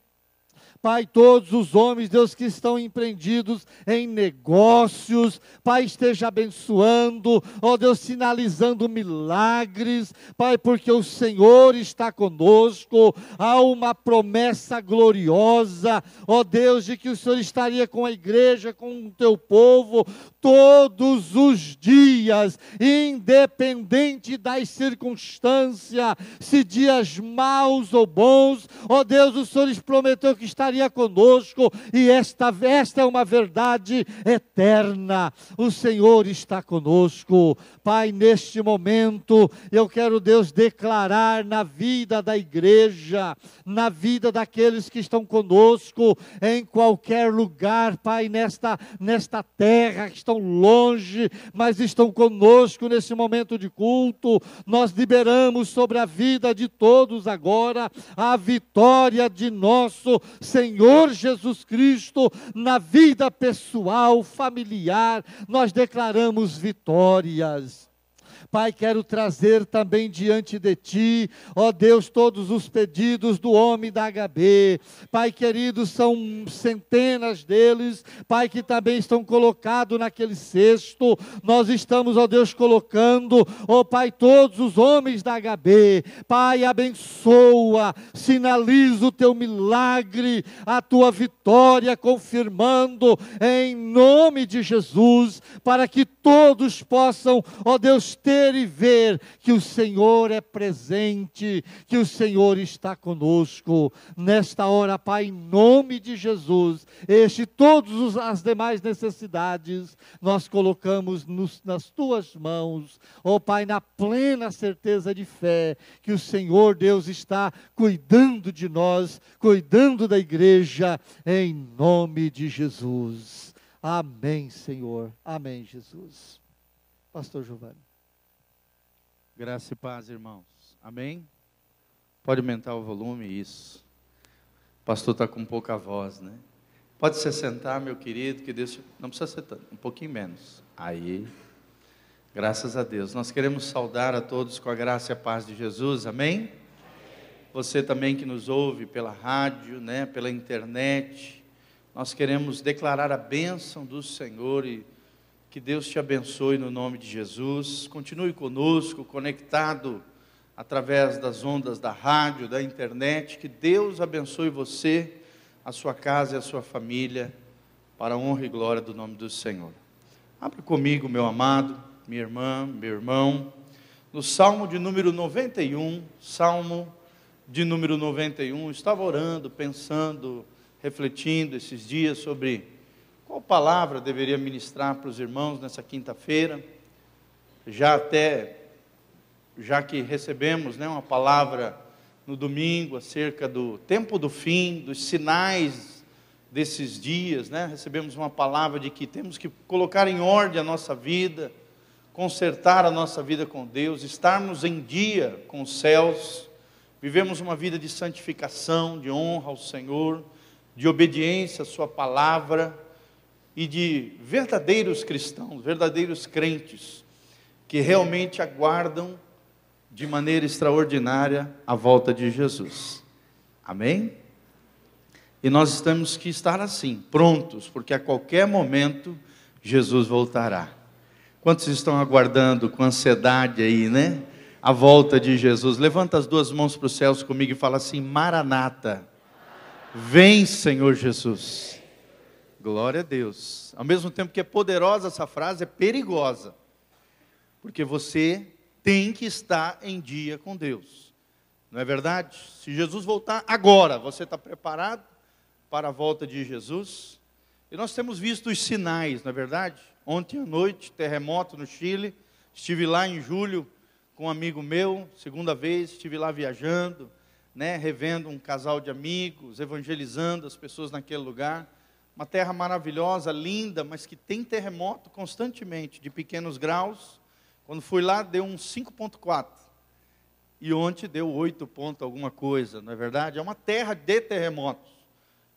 Pai, todos os homens, Deus, que estão empreendidos em negócios, Pai, esteja abençoando, ó Deus, sinalizando milagres, Pai, porque o Senhor está conosco, há uma promessa gloriosa, ó Deus, de que o Senhor estaria com a igreja, com o teu povo, todos os dias, independente das circunstâncias, se dias maus ou bons, ó Deus, o Senhor prometeu que estaria estaria conosco, e esta, esta é uma verdade eterna. O Senhor está conosco. Pai, neste momento, eu quero, Deus, declarar na vida da igreja, na vida daqueles que estão conosco, em qualquer lugar, Pai, nesta, nesta terra, que estão longe, mas estão conosco nesse momento de culto. Nós liberamos sobre a vida de todos agora a vitória de nosso Senhor Senhor Jesus Cristo na vida pessoal, familiar, nós declaramos vitórias. Pai, quero trazer também diante de Ti, ó Deus, todos os pedidos do homem da HB. Pai querido, são centenas deles, Pai, que também estão colocados naquele cesto. Nós estamos, ó Deus, colocando, ó Pai, todos os homens da HB. Pai, abençoa, sinaliza o Teu milagre, a Tua vitória, confirmando em nome de Jesus, para que todos possam, ó Deus, ter e ver que o Senhor é presente, que o Senhor está conosco. Nesta hora, Pai, em nome de Jesus, este e todas as demais necessidades, nós colocamos nos, nas tuas mãos, ó Pai, na plena certeza de fé, que o Senhor Deus está cuidando de nós, cuidando da igreja, em nome de Jesus. Amém, Senhor. Amém, Jesus. Pastor Giovanni. Graça e paz, irmãos. Amém? Pode aumentar o volume, isso. O pastor está com pouca voz, né? Pode se sentar, meu querido, que Deus. Não precisa ser tanto, um pouquinho menos. Aí. Graças a Deus. Nós queremos saudar a todos com a graça e a paz de Jesus. Amém? Você também que nos ouve pela rádio, né, pela internet. Nós queremos declarar a bênção do Senhor e que Deus te abençoe no nome de Jesus. Continue conosco, conectado através das ondas da rádio, da internet. Que Deus abençoe você, a sua casa e a sua família, para a honra e glória do nome do Senhor. Abra comigo, meu amado, minha irmã, meu irmão, no Salmo de número 91, Salmo de número 91. Estava orando, pensando, refletindo esses dias sobre qual palavra deveria ministrar para os irmãos nessa quinta-feira? Já até, já que recebemos né, uma palavra no domingo acerca do tempo do fim, dos sinais desses dias, né? recebemos uma palavra de que temos que colocar em ordem a nossa vida, consertar a nossa vida com Deus, estarmos em dia com os céus, vivemos uma vida de santificação, de honra ao Senhor, de obediência à Sua palavra e de verdadeiros cristãos, verdadeiros crentes, que realmente aguardam de maneira extraordinária a volta de Jesus. Amém? E nós temos que estar assim, prontos, porque a qualquer momento Jesus voltará. Quantos estão aguardando com ansiedade aí, né? A volta de Jesus. Levanta as duas mãos para os céus comigo e fala assim: Maranata. Vem, Senhor Jesus. Glória a Deus. Ao mesmo tempo que é poderosa essa frase, é perigosa. Porque você tem que estar em dia com Deus. Não é verdade? Se Jesus voltar agora, você está preparado para a volta de Jesus? E nós temos visto os sinais, não é verdade? Ontem à noite, terremoto no Chile. Estive lá em julho com um amigo meu, segunda vez, estive lá viajando, né, revendo um casal de amigos, evangelizando as pessoas naquele lugar. Uma terra maravilhosa, linda, mas que tem terremoto constantemente, de pequenos graus. Quando fui lá, deu um 5,4. E ontem deu 8 ponto alguma coisa, não é verdade? É uma terra de terremotos.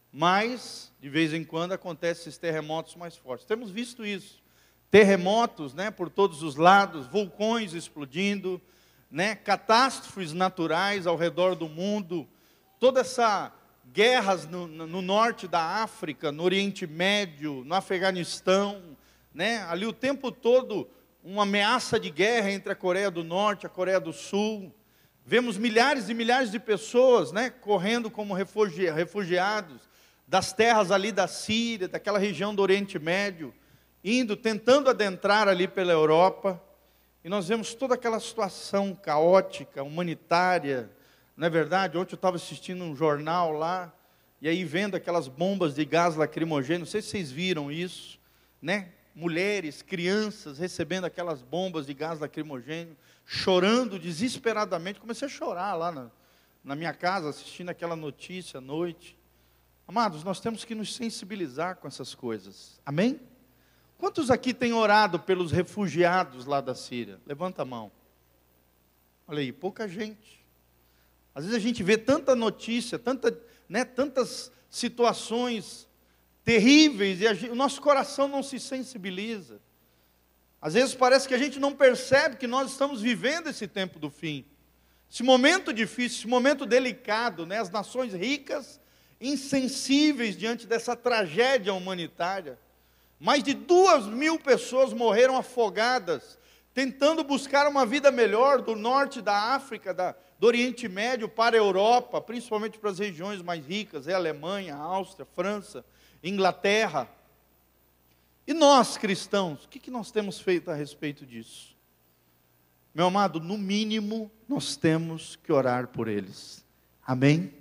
Mas, de vez em quando, acontecem esses terremotos mais fortes. Temos visto isso. Terremotos né, por todos os lados, vulcões explodindo, né, catástrofes naturais ao redor do mundo, toda essa guerras no, no, norte da África, no Oriente Médio, no Afeganistão, né, ali o tempo todo uma ameaça de guerra entre a Coreia do Norte e a Coreia do Sul. Vemos milhares e milhares de pessoas né, correndo como refugiados das terras ali da Síria, daquela região do Oriente Médio, indo, tentando adentrar ali pela Europa. E nós vemos toda aquela situação caótica, humanitária, não é verdade? Ontem eu estava assistindo um jornal lá, e aí vendo aquelas bombas de gás lacrimogêneo, não sei se vocês viram isso, né? Mulheres, crianças recebendo aquelas bombas de gás lacrimogêneo, chorando desesperadamente. Comecei a chorar lá na, na minha casa, assistindo aquela notícia à noite. Amados, nós temos que nos sensibilizar com essas coisas. Amém? Quantos aqui têm orado pelos refugiados lá da Síria? Levanta a mão. Olha aí, pouca gente. Às vezes a gente vê tanta notícia, tanta, né, tantas situações terríveis e gente, o nosso coração não se sensibiliza. Às vezes parece que a gente não percebe que nós estamos vivendo esse tempo do fim. Esse momento difícil, esse momento delicado, né? as nações ricas insensíveis diante dessa tragédia humanitária. Mais de duas mil pessoas morreram afogadas, tentando buscar uma vida melhor do norte da África, da, do Oriente Médio para a Europa, principalmente para as regiões mais ricas, é Alemanha, Áustria, França, Inglaterra. E nós, cristãos, o que, que nós temos feito a respeito disso? Meu amado, no mínimo, nós temos que orar por eles. Amém?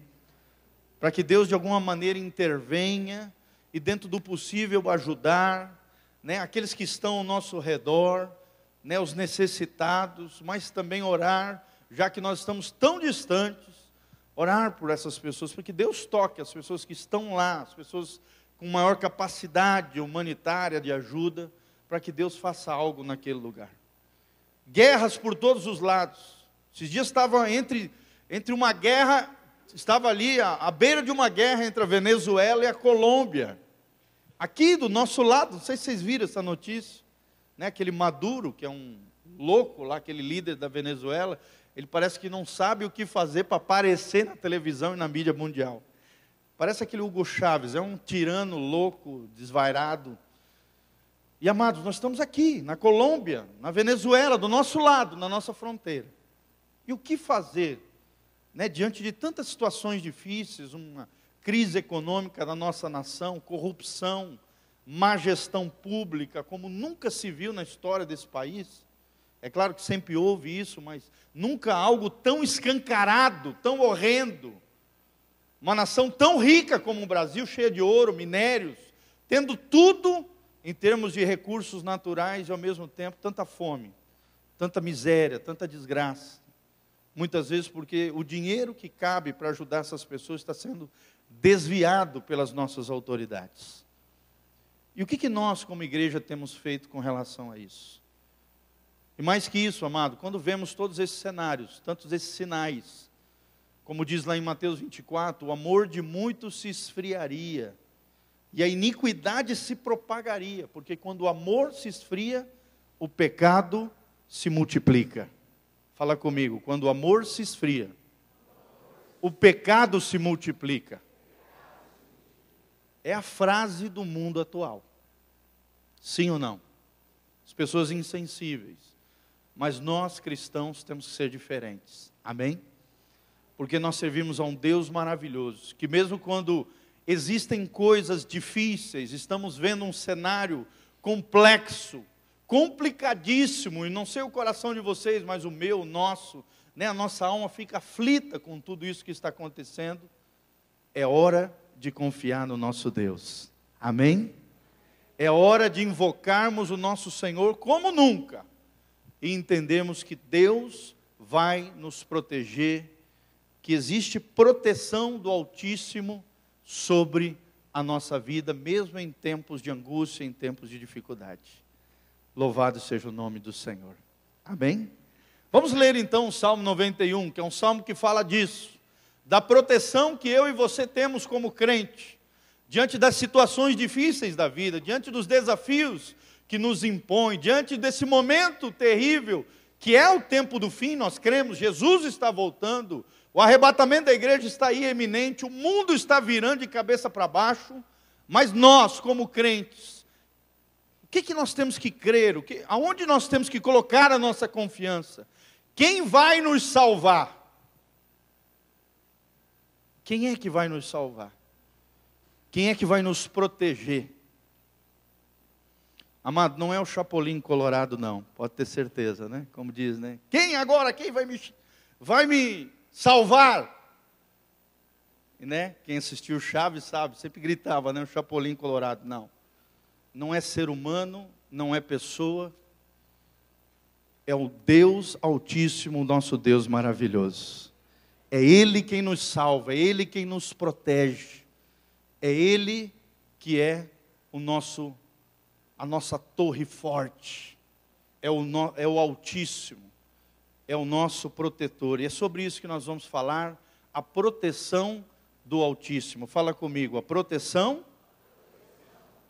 para que Deus de alguma maneira intervenha e dentro do possível ajudar, né, aqueles que estão ao nosso redor, né, os necessitados, mas também orar, já que nós estamos tão distantes, orar por essas pessoas, para que Deus toque as pessoas que estão lá, as pessoas com maior capacidade humanitária de ajuda, para que Deus faça algo naquele lugar. Guerras por todos os lados. Esses dias estava entre, entre uma guerra estava ali à, à beira de uma guerra entre a Venezuela e a Colômbia. Aqui do nosso lado, não sei se vocês viram essa notícia, né? aquele Maduro, que é um louco lá, aquele líder da Venezuela, ele parece que não sabe o que fazer para aparecer na televisão e na mídia mundial. Parece aquele Hugo Chávez, é um tirano louco, desvairado. E amados, nós estamos aqui, na Colômbia, na Venezuela, do nosso lado, na nossa fronteira. E o que fazer né, diante de tantas situações difíceis, uma crise econômica da nossa nação, corrupção, má gestão pública, como nunca se viu na história desse país. É claro que sempre houve isso, mas nunca algo tão escancarado, tão horrendo. Uma nação tão rica como o Brasil, cheia de ouro, minérios, tendo tudo em termos de recursos naturais e ao mesmo tempo tanta fome, tanta miséria, tanta desgraça. Muitas vezes porque o dinheiro que cabe para ajudar essas pessoas está sendo desviado pelas nossas autoridades. E o que, que nós, como igreja, temos feito com relação a isso? E mais que isso, amado, quando vemos todos esses cenários, tantos esses sinais, como diz lá em Mateus 24, o amor de muitos se esfriaria e a iniquidade se propagaria, porque quando o amor se esfria, o pecado se multiplica. Fala comigo, quando o amor se esfria, o pecado se multiplica. É a frase do mundo atual. Sim ou não? As pessoas insensíveis. Mas nós cristãos temos que ser diferentes. Amém? Porque nós servimos a um Deus maravilhoso, que mesmo quando existem coisas difíceis, estamos vendo um cenário complexo, complicadíssimo, e não sei o coração de vocês, mas o meu, o nosso, né, a nossa alma fica aflita com tudo isso que está acontecendo. É hora de confiar no nosso Deus. Amém? É hora de invocarmos o nosso Senhor como nunca e entendemos que Deus vai nos proteger, que existe proteção do Altíssimo sobre a nossa vida, mesmo em tempos de angústia, em tempos de dificuldade. Louvado seja o nome do Senhor. Amém? Vamos ler então o Salmo 91, que é um salmo que fala disso, da proteção que eu e você temos como crente, diante das situações difíceis da vida, diante dos desafios que nos impõem, diante desse momento terrível que é o tempo do fim, nós cremos, Jesus está voltando, o arrebatamento da igreja está aí eminente, o mundo está virando de cabeça para baixo, mas nós, como crentes, o que, que nós temos que crer? O que, aonde nós temos que colocar a nossa confiança? Quem vai nos salvar? Quem é que vai nos salvar? Quem é que vai nos proteger? Amado, não é o Chapolin Colorado, não, pode ter certeza, né? Como diz, né? Quem agora, quem vai me, vai me salvar? E, né? Quem assistiu Chaves sabe, sempre gritava, né? O Chapolin Colorado. Não, não é ser humano, não é pessoa, é o Deus Altíssimo, nosso Deus maravilhoso. É Ele quem nos salva, é Ele quem nos protege, é Ele que é o nosso, a nossa torre forte, é o, no, é o Altíssimo, é o nosso protetor. E é sobre isso que nós vamos falar, a proteção do Altíssimo. Fala comigo, a proteção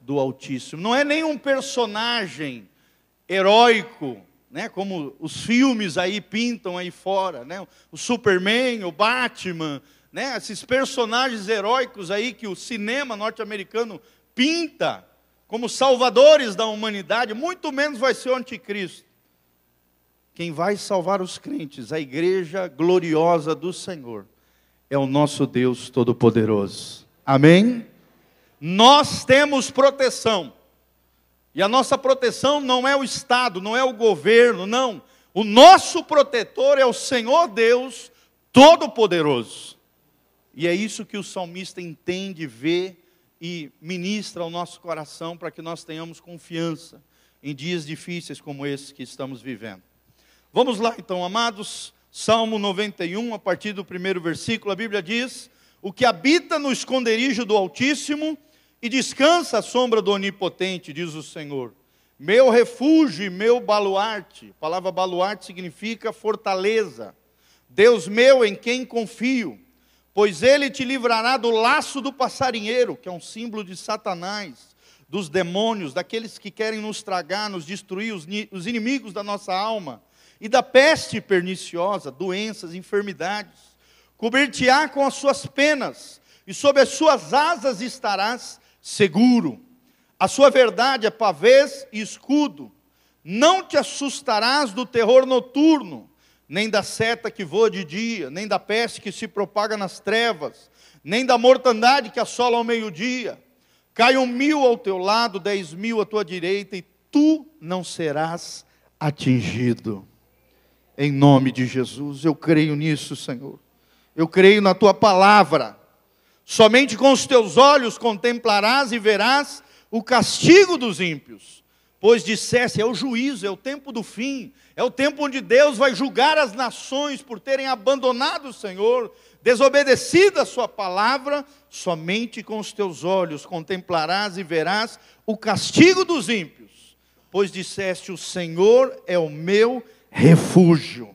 do Altíssimo. Não é nenhum personagem heróico, né, como os filmes aí pintam aí fora, né, o Superman, o Batman, né, esses personagens heróicos aí que o cinema norte-americano pinta como salvadores da humanidade, muito menos vai ser o anticristo. Quem vai salvar os crentes, a igreja gloriosa do Senhor, é o nosso Deus Todo-Poderoso. Amém? Nós temos proteção. E a nossa proteção não é o Estado, não é o governo, não. O nosso protetor é o Senhor Deus Todo-Poderoso. E é isso que o salmista entende, vê e ministra ao nosso coração para que nós tenhamos confiança em dias difíceis como esses que estamos vivendo. Vamos lá então, amados. Salmo 91, a partir do primeiro versículo, a Bíblia diz: O que habita no esconderijo do Altíssimo e descansa à sombra do Onipotente, diz o Senhor. Meu refúgio e meu baluarte. A palavra baluarte significa fortaleza. Deus meu em quem confio. Pois ele te livrará do laço do passarinheiro, que é um símbolo de Satanás, dos demônios, daqueles que querem nos tragar, nos destruir, os, os inimigos da nossa alma, e da peste perniciosa, doenças, enfermidades. Cobrir-te-á com as suas penas, e sob as suas asas estarás seguro. A sua verdade é pavês e escudo. Não te assustarás do terror noturno, nem da seta que voa de dia, nem da peste que se propaga nas trevas, nem da mortandade que assola ao meio-dia. Caiam mil ao teu lado, dez mil à tua direita, e tu não serás atingido. Em nome de Jesus, eu creio nisso, Senhor. Eu creio na tua palavra. Somente com os teus olhos contemplarás e verás o castigo dos ímpios. Pois dissesse, é o juízo, é o tempo do fim, é o tempo onde Deus vai julgar as nações por terem abandonado o Senhor, desobedecido a Sua palavra. Somente com os teus olhos contemplarás e verás o castigo dos ímpios. Pois disseste, o Senhor é o meu refúgio.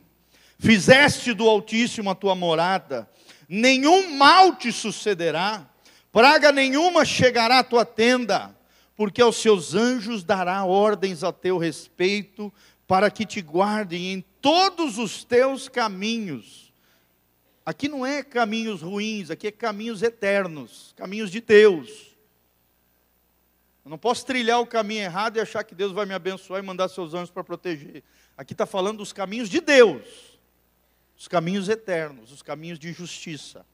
Fizeste do Altíssimo a tua morada nenhum mal te sucederá, praga nenhuma chegará à tua tenda, porque aos seus anjos dará ordens a teu respeito, para que te guardem em todos os teus caminhos. Aqui não é caminhos ruins, aqui é caminhos eternos, caminhos de Deus. Eu não posso trilhar o caminho errado e achar que Deus vai me abençoar e mandar seus anjos para proteger. Aqui está falando dos caminhos de Deus, os caminhos eternos, os caminhos de justiça.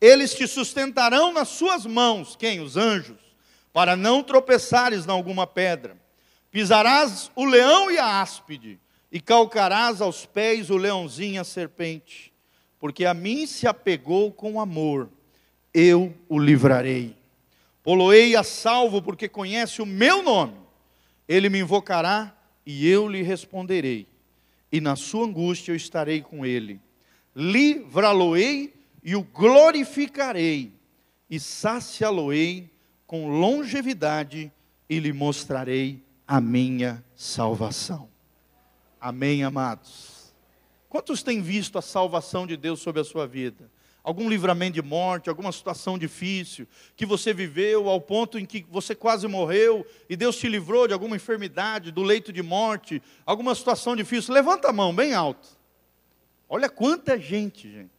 Eles te sustentarão nas suas mãos, quem? Os anjos, para não tropeçares em alguma pedra. Pisarás o leão e a áspide, e calcarás aos pés o leãozinho e a serpente porque a mim se apegou com amor, eu o livrarei. Poloei a salvo, porque conhece o meu nome. Ele me invocará e eu lhe responderei. E na sua angústia eu estarei com ele. Livrá-lo-ei e o glorificarei, e saciá-lo-ei com longevidade, e lhe mostrarei a minha salvação. Amém, amados. Quantos têm visto a salvação de Deus sobre a sua vida? Algum livramento de morte, alguma situação difícil que você viveu ao ponto em que você quase morreu e Deus te livrou de alguma enfermidade, do leito de morte, alguma situação difícil? Levanta a mão bem alto. Olha quanta gente, gente.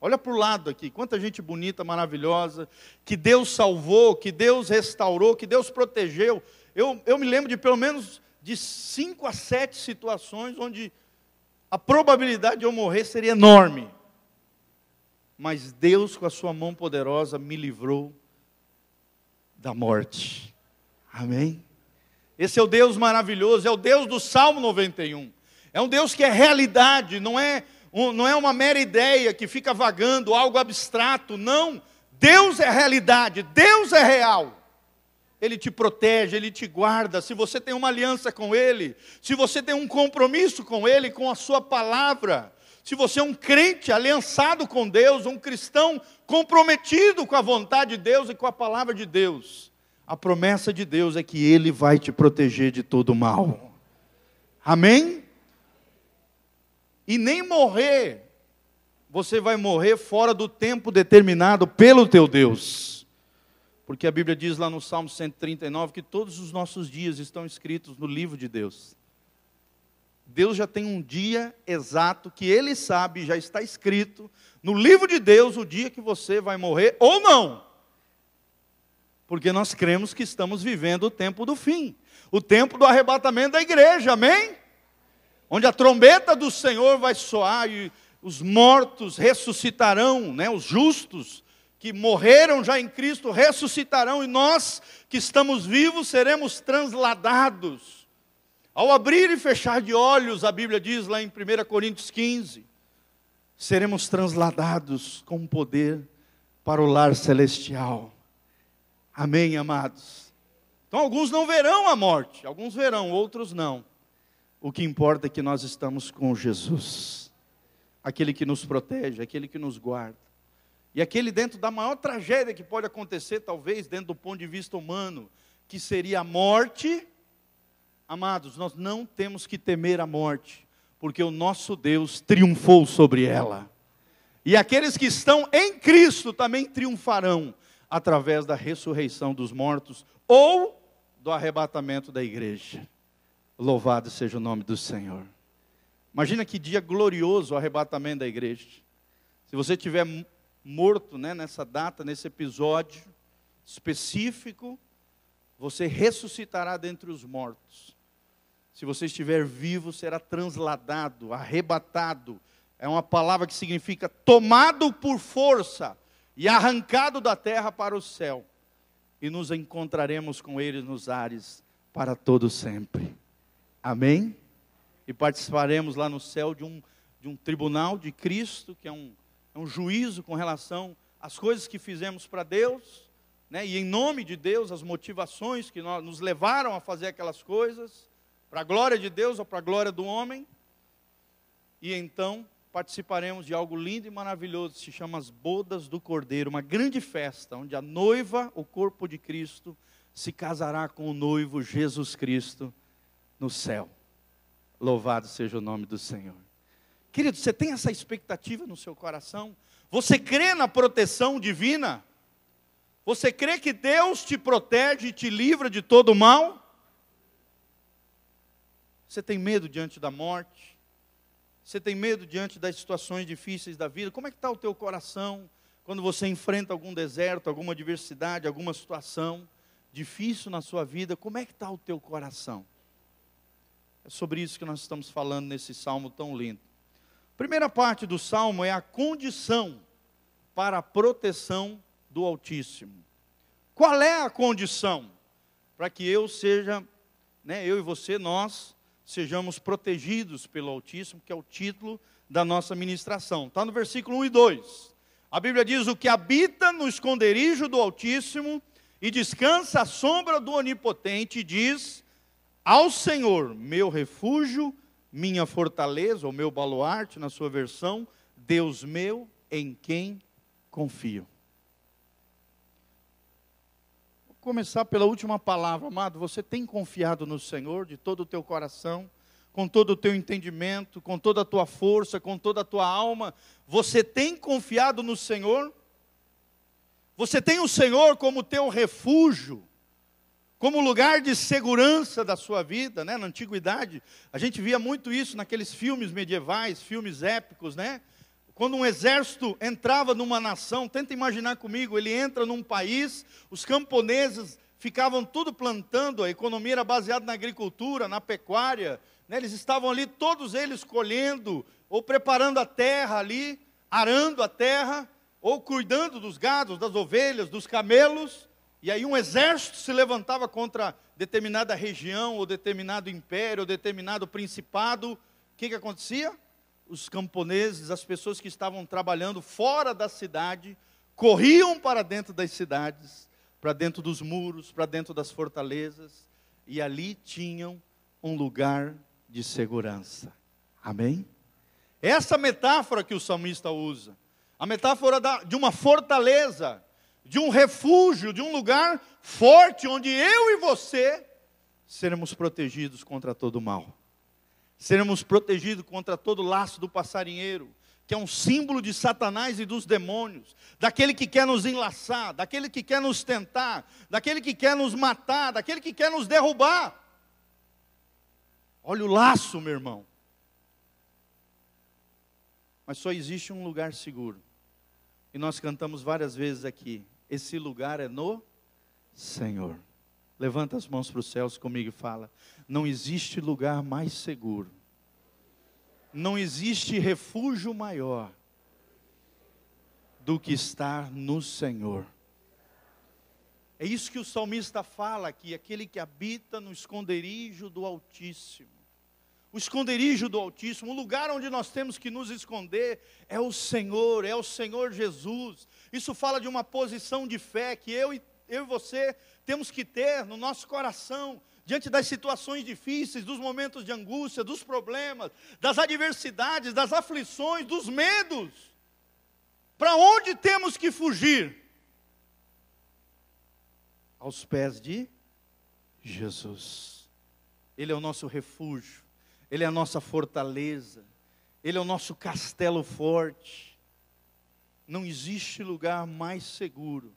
Olha para o lado aqui, quanta gente bonita, maravilhosa, que Deus salvou, que Deus restaurou, que Deus protegeu. Eu, eu me lembro de pelo menos de cinco a sete situações onde a probabilidade de eu morrer seria enorme. Mas Deus, com a sua mão poderosa, me livrou da morte. Amém? Esse é o Deus maravilhoso, é o Deus do Salmo 91. É um Deus que é realidade, não é, um, não é uma mera ideia que fica vagando, algo abstrato, não. Deus é realidade, Deus é real. Ele te protege, Ele te guarda. Se você tem uma aliança com Ele, se você tem um compromisso com Ele, com a Sua palavra, se você é um crente aliançado com Deus, um cristão comprometido com a vontade de Deus e com a palavra de Deus, a promessa de Deus é que Ele vai te proteger de todo mal. Amém? E nem morrer, você vai morrer fora do tempo determinado pelo teu Deus. Porque a Bíblia diz lá no Salmo 139 que todos os nossos dias estão escritos no livro de Deus. Deus já tem um dia exato que Ele sabe, já está escrito no livro de Deus o dia que você vai morrer ou não. Porque nós cremos que estamos vivendo o tempo do fim, o tempo do arrebatamento da igreja, amém? Onde a trombeta do Senhor vai soar e os mortos ressuscitarão, né, os justos que morreram já em Cristo ressuscitarão e nós que estamos vivos seremos transladados. Ao abrir e fechar de olhos, a Bíblia diz lá em 1 Coríntios 15, seremos transladados com poder para o lar celestial. Amém, amados? Então, alguns não verão a morte, alguns verão, outros não. O que importa é que nós estamos com Jesus, aquele que nos protege, aquele que nos guarda. E aquele dentro da maior tragédia que pode acontecer, talvez, dentro do ponto de vista humano, que seria a morte. Amados, nós não temos que temer a morte, porque o nosso Deus triunfou sobre ela. E aqueles que estão em Cristo também triunfarão através da ressurreição dos mortos ou do arrebatamento da igreja. Louvado seja o nome do Senhor. Imagina que dia glorioso o arrebatamento da igreja. Se você tiver morto né, nessa data, nesse episódio específico, você ressuscitará dentre os mortos. Se você estiver vivo, será transladado, arrebatado. É uma palavra que significa tomado por força e arrancado da terra para o céu. E nos encontraremos com ele nos ares para todo sempre. Amém? E participaremos lá no céu de um, de um tribunal de Cristo, que é um é um juízo com relação às coisas que fizemos para Deus, né? e em nome de Deus, as motivações que nós, nos levaram a fazer aquelas coisas, para a glória de Deus ou para a glória do homem. E então participaremos de algo lindo e maravilhoso, que se chama as Bodas do Cordeiro, uma grande festa, onde a noiva, o corpo de Cristo, se casará com o noivo Jesus Cristo no céu. Louvado seja o nome do Senhor. Querido, você tem essa expectativa no seu coração? Você crê na proteção divina? Você crê que Deus te protege e te livra de todo mal? Você tem medo diante da morte? Você tem medo diante das situações difíceis da vida? Como é que está o teu coração quando você enfrenta algum deserto, alguma adversidade, alguma situação difícil na sua vida? Como é que está o teu coração? É sobre isso que nós estamos falando nesse salmo tão lindo. Primeira parte do salmo é a condição para a proteção do Altíssimo. Qual é a condição para que eu seja, né, eu e você, nós sejamos protegidos pelo Altíssimo, que é o título da nossa ministração. Está no versículo 1 e 2. A Bíblia diz: O que habita no esconderijo do Altíssimo e descansa à sombra do Onipotente, diz ao Senhor, meu refúgio, minha fortaleza, ou meu baluarte, na sua versão, Deus meu, em quem confio. Começar pela última palavra, amado. Você tem confiado no Senhor de todo o teu coração, com todo o teu entendimento, com toda a tua força, com toda a tua alma? Você tem confiado no Senhor? Você tem o Senhor como teu refúgio, como lugar de segurança da sua vida, né? Na antiguidade, a gente via muito isso naqueles filmes medievais, filmes épicos, né? Quando um exército entrava numa nação, tenta imaginar comigo, ele entra num país, os camponeses ficavam tudo plantando, a economia era baseada na agricultura, na pecuária, né? eles estavam ali, todos eles colhendo, ou preparando a terra ali, arando a terra, ou cuidando dos gados, das ovelhas, dos camelos, e aí um exército se levantava contra determinada região, ou determinado império, ou determinado principado, o que, que acontecia? Os camponeses, as pessoas que estavam trabalhando fora da cidade, corriam para dentro das cidades, para dentro dos muros, para dentro das fortalezas, e ali tinham um lugar de segurança. Amém? Essa metáfora que o salmista usa, a metáfora da, de uma fortaleza, de um refúgio, de um lugar forte, onde eu e você seremos protegidos contra todo mal seremos protegidos contra todo laço do passarinheiro, que é um símbolo de Satanás e dos demônios, daquele que quer nos enlaçar, daquele que quer nos tentar, daquele que quer nos matar, daquele que quer nos derrubar. Olha o laço, meu irmão. Mas só existe um lugar seguro. E nós cantamos várias vezes aqui. Esse lugar é no Senhor. Levanta as mãos para os céus comigo e fala: Não existe lugar mais seguro, não existe refúgio maior do que estar no Senhor. É isso que o salmista fala aqui, aquele que habita no esconderijo do Altíssimo. O esconderijo do Altíssimo, o lugar onde nós temos que nos esconder é o Senhor, é o Senhor Jesus. Isso fala de uma posição de fé que eu e, eu e você temos que ter no nosso coração, diante das situações difíceis, dos momentos de angústia, dos problemas, das adversidades, das aflições, dos medos. Para onde temos que fugir? Aos pés de Jesus. Ele é o nosso refúgio, Ele é a nossa fortaleza, Ele é o nosso castelo forte. Não existe lugar mais seguro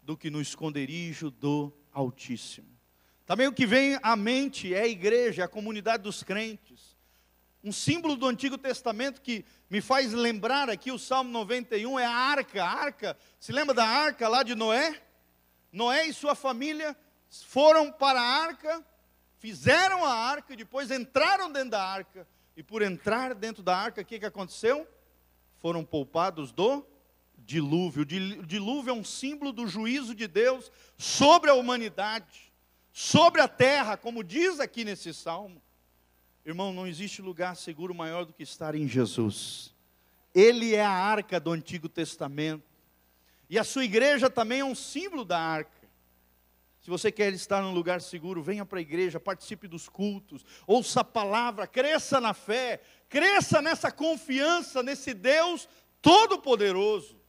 do que no esconderijo do Altíssimo. Também o que vem à mente é a igreja, a comunidade dos crentes. Um símbolo do Antigo Testamento que me faz lembrar aqui o Salmo 91 é a arca. A arca, se lembra da arca lá de Noé? Noé e sua família foram para a arca, fizeram a arca, depois entraram dentro da arca. E por entrar dentro da arca, o que, que aconteceu? Foram poupados do dilúvio. O dilúvio é um símbolo do juízo de Deus sobre a humanidade, sobre a terra, como diz aqui nesse salmo. Irmão, não existe lugar seguro maior do que estar em Jesus. Ele é a arca do Antigo Testamento. E a sua igreja também é um símbolo da arca. Se você quer estar num lugar seguro, venha para a igreja, participe dos cultos, ouça a palavra, cresça na fé, cresça nessa confiança nesse Deus Todo-Poderoso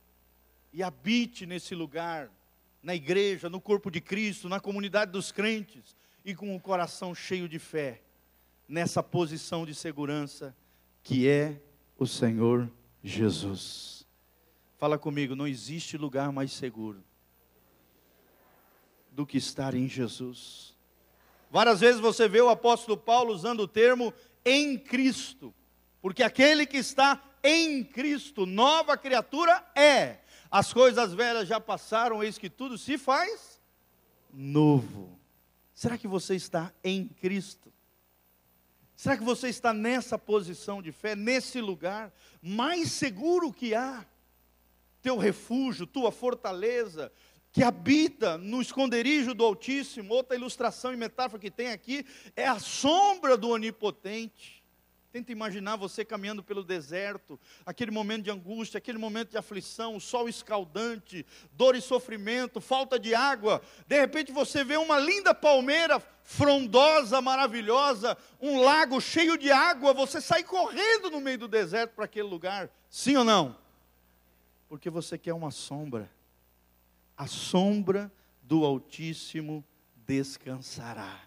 e habite nesse lugar, na igreja, no corpo de Cristo, na comunidade dos crentes, e com o coração cheio de fé, nessa posição de segurança que é o Senhor Jesus. Fala comigo, não existe lugar mais seguro do que estar em Jesus. Várias vezes você vê o apóstolo Paulo usando o termo em Cristo. Porque aquele que está em Cristo, nova criatura é. As coisas velhas já passaram, eis que tudo se faz novo. Será que você está em Cristo? Será que você está nessa posição de fé, nesse lugar mais seguro que há? Teu refúgio, tua fortaleza, que habita no esconderijo do Altíssimo. Outra ilustração e metáfora que tem aqui é a sombra do Onipotente. Tenta imaginar você caminhando pelo deserto, aquele momento de angústia, aquele momento de aflição, sol escaldante, dor e sofrimento, falta de água. De repente você vê uma linda palmeira frondosa, maravilhosa, um lago cheio de água, você sai correndo no meio do deserto para aquele lugar. Sim ou não? Porque você quer uma sombra. A sombra do Altíssimo descansará.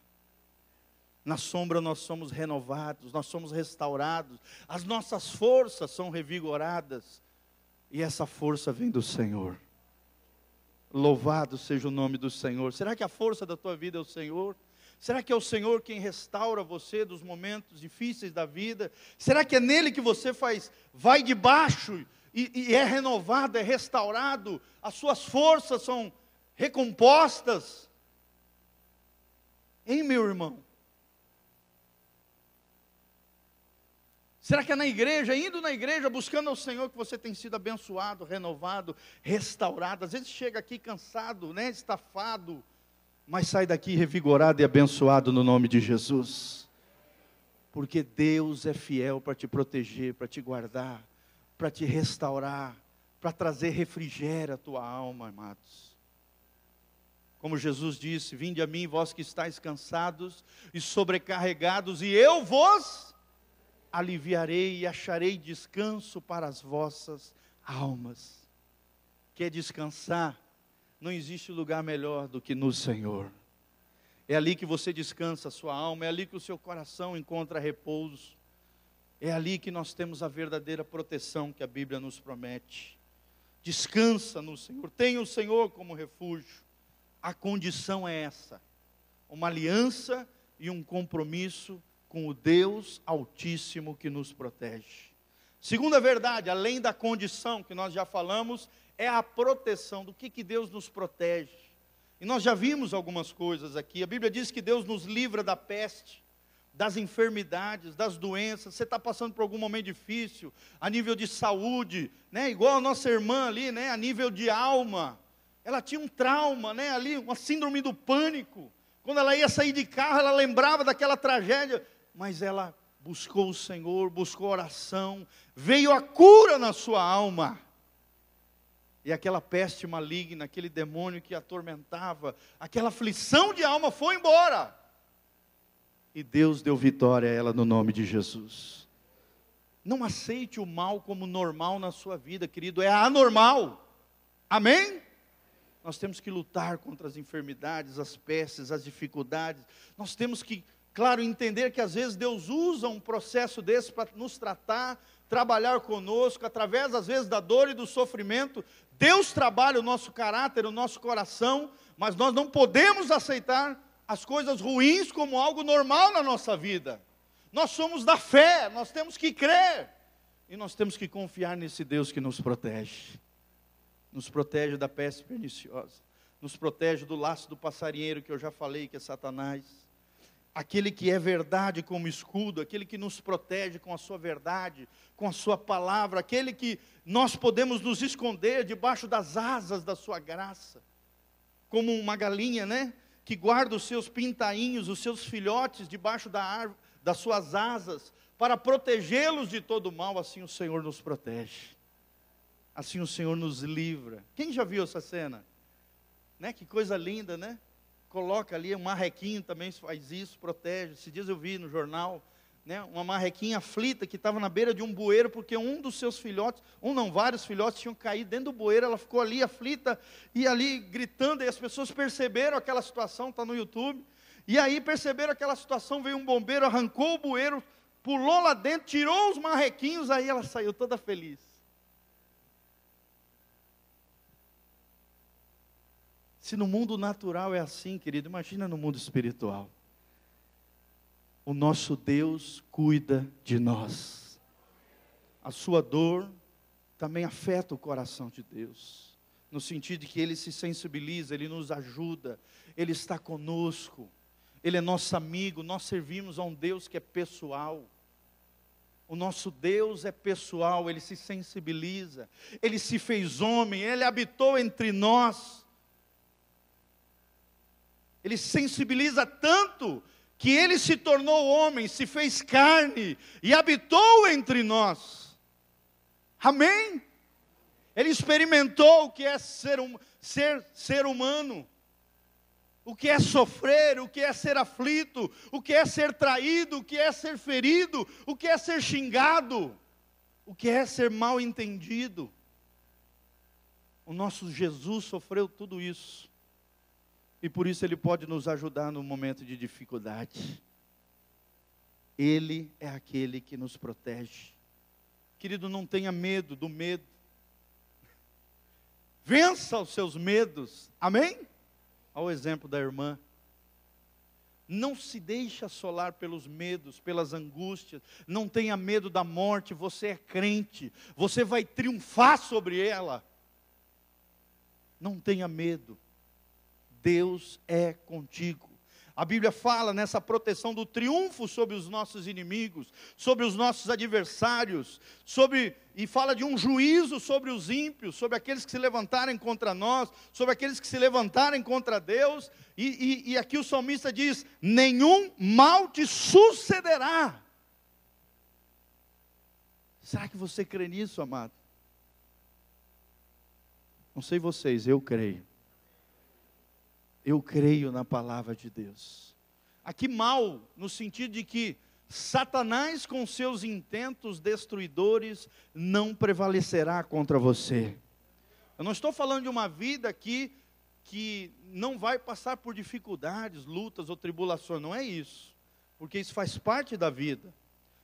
Na sombra nós somos renovados, nós somos restaurados, as nossas forças são revigoradas, e essa força vem do Senhor. Louvado seja o nome do Senhor. Será que a força da tua vida é o Senhor? Será que é o Senhor quem restaura você dos momentos difíceis da vida? Será que é nele que você faz, vai debaixo e, e é renovado, é restaurado? As suas forças são recompostas? Hein, meu irmão? Será que é na igreja, indo na igreja, buscando ao Senhor, que você tem sido abençoado, renovado, restaurado? Às vezes chega aqui cansado, né, estafado, mas sai daqui revigorado e abençoado no nome de Jesus. Porque Deus é fiel para te proteger, para te guardar, para te restaurar, para trazer refrigério à tua alma, amados. Como Jesus disse: Vinde a mim, vós que estáis cansados e sobrecarregados, e eu vos aliviarei e acharei descanso para as vossas almas. Quer descansar? Não existe lugar melhor do que no Senhor. É ali que você descansa a sua alma, é ali que o seu coração encontra repouso. É ali que nós temos a verdadeira proteção que a Bíblia nos promete. Descansa no Senhor, tenha o Senhor como refúgio. A condição é essa: uma aliança e um compromisso com o Deus Altíssimo que nos protege. Segunda verdade, além da condição que nós já falamos, é a proteção. Do que, que Deus nos protege? E nós já vimos algumas coisas aqui. A Bíblia diz que Deus nos livra da peste, das enfermidades, das doenças. Você está passando por algum momento difícil, a nível de saúde, né? igual a nossa irmã ali, né? a nível de alma. Ela tinha um trauma, né? ali, uma síndrome do pânico. Quando ela ia sair de carro, ela lembrava daquela tragédia mas ela buscou o Senhor, buscou oração, veio a cura na sua alma. E aquela peste maligna, aquele demônio que atormentava, aquela aflição de alma foi embora. E Deus deu vitória a ela no nome de Jesus. Não aceite o mal como normal na sua vida, querido, é anormal. Amém? Nós temos que lutar contra as enfermidades, as pestes, as dificuldades. Nós temos que Claro, entender que às vezes Deus usa um processo desse para nos tratar, trabalhar conosco, através às vezes da dor e do sofrimento. Deus trabalha o nosso caráter, o nosso coração, mas nós não podemos aceitar as coisas ruins como algo normal na nossa vida. Nós somos da fé, nós temos que crer e nós temos que confiar nesse Deus que nos protege. Nos protege da peste perniciosa, nos protege do laço do passarinheiro que eu já falei que é Satanás aquele que é verdade como escudo, aquele que nos protege com a sua verdade, com a sua palavra, aquele que nós podemos nos esconder debaixo das asas da sua graça, como uma galinha, né? Que guarda os seus pintainhos, os seus filhotes debaixo da árvore, das suas asas, para protegê-los de todo mal, assim o Senhor nos protege. Assim o Senhor nos livra. Quem já viu essa cena? Né? Que coisa linda, né? Coloca ali, um marrequinho também faz isso, protege. Esses dias eu vi no jornal, né, uma marrequinha aflita que estava na beira de um bueiro, porque um dos seus filhotes, um não, vários filhotes tinham caído dentro do bueiro, ela ficou ali aflita e ali gritando, e as pessoas perceberam aquela situação, está no YouTube, e aí perceberam aquela situação, veio um bombeiro, arrancou o bueiro, pulou lá dentro, tirou os marrequinhos, aí ela saiu toda feliz. Se no mundo natural é assim, querido, imagina no mundo espiritual. O nosso Deus cuida de nós. a sua dor também afeta o coração de Deus, no sentido de que ele se sensibiliza, ele nos ajuda, ele está conosco, ele é nosso amigo, nós servimos a um Deus que é pessoal. O nosso Deus é pessoal, ele se sensibiliza, ele se fez homem, ele habitou entre nós. Ele sensibiliza tanto que ele se tornou homem, se fez carne e habitou entre nós. Amém? Ele experimentou o que é ser, ser, ser humano o que é sofrer, o que é ser aflito, o que é ser traído, o que é ser ferido, o que é ser xingado, o que é ser mal entendido. O nosso Jesus sofreu tudo isso. E por isso ele pode nos ajudar no momento de dificuldade. Ele é aquele que nos protege. Querido, não tenha medo do medo. Vença os seus medos. Amém? ao exemplo da irmã. Não se deixe assolar pelos medos, pelas angústias. Não tenha medo da morte. Você é crente. Você vai triunfar sobre ela. Não tenha medo. Deus é contigo. A Bíblia fala nessa proteção do triunfo sobre os nossos inimigos, sobre os nossos adversários, sobre e fala de um juízo sobre os ímpios, sobre aqueles que se levantarem contra nós, sobre aqueles que se levantarem contra Deus. E, e, e aqui o salmista diz: nenhum mal te sucederá. Será que você crê nisso, amado? Não sei vocês, eu creio. Eu creio na palavra de Deus. Aqui mal, no sentido de que Satanás, com seus intentos destruidores, não prevalecerá contra você. Eu não estou falando de uma vida aqui que não vai passar por dificuldades, lutas ou tribulações, não é isso, porque isso faz parte da vida.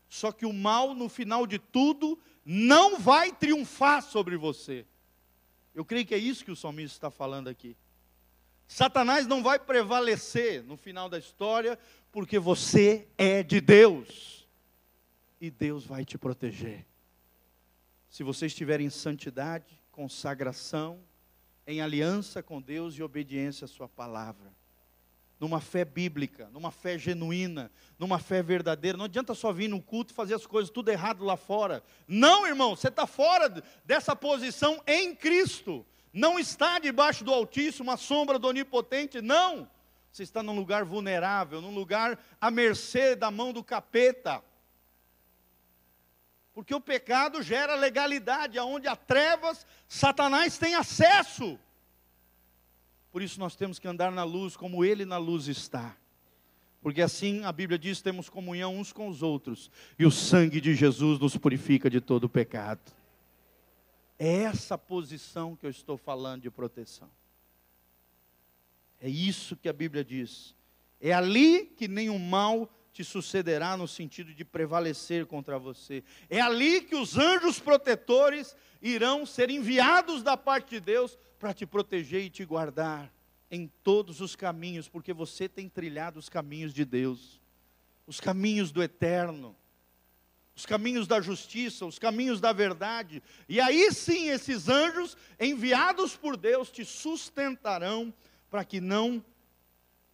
Só que o mal, no final de tudo, não vai triunfar sobre você. Eu creio que é isso que o salmista está falando aqui. Satanás não vai prevalecer no final da história, porque você é de Deus. E Deus vai te proteger. Se você estiver em santidade, consagração, em aliança com Deus e obediência à Sua palavra. Numa fé bíblica, numa fé genuína, numa fé verdadeira. Não adianta só vir no culto e fazer as coisas tudo errado lá fora. Não, irmão, você está fora dessa posição em Cristo não está debaixo do Altíssimo, a sombra do Onipotente, não. Você está num lugar vulnerável, num lugar à mercê da mão do capeta. Porque o pecado gera legalidade, aonde há trevas, Satanás tem acesso. Por isso nós temos que andar na luz como ele na luz está. Porque assim a Bíblia diz: temos comunhão uns com os outros, e o sangue de Jesus nos purifica de todo pecado. É essa posição que eu estou falando de proteção. É isso que a Bíblia diz. É ali que nenhum mal te sucederá no sentido de prevalecer contra você. É ali que os anjos protetores irão ser enviados da parte de Deus para te proteger e te guardar em todos os caminhos, porque você tem trilhado os caminhos de Deus, os caminhos do eterno os caminhos da justiça, os caminhos da verdade. E aí sim esses anjos enviados por Deus te sustentarão para que não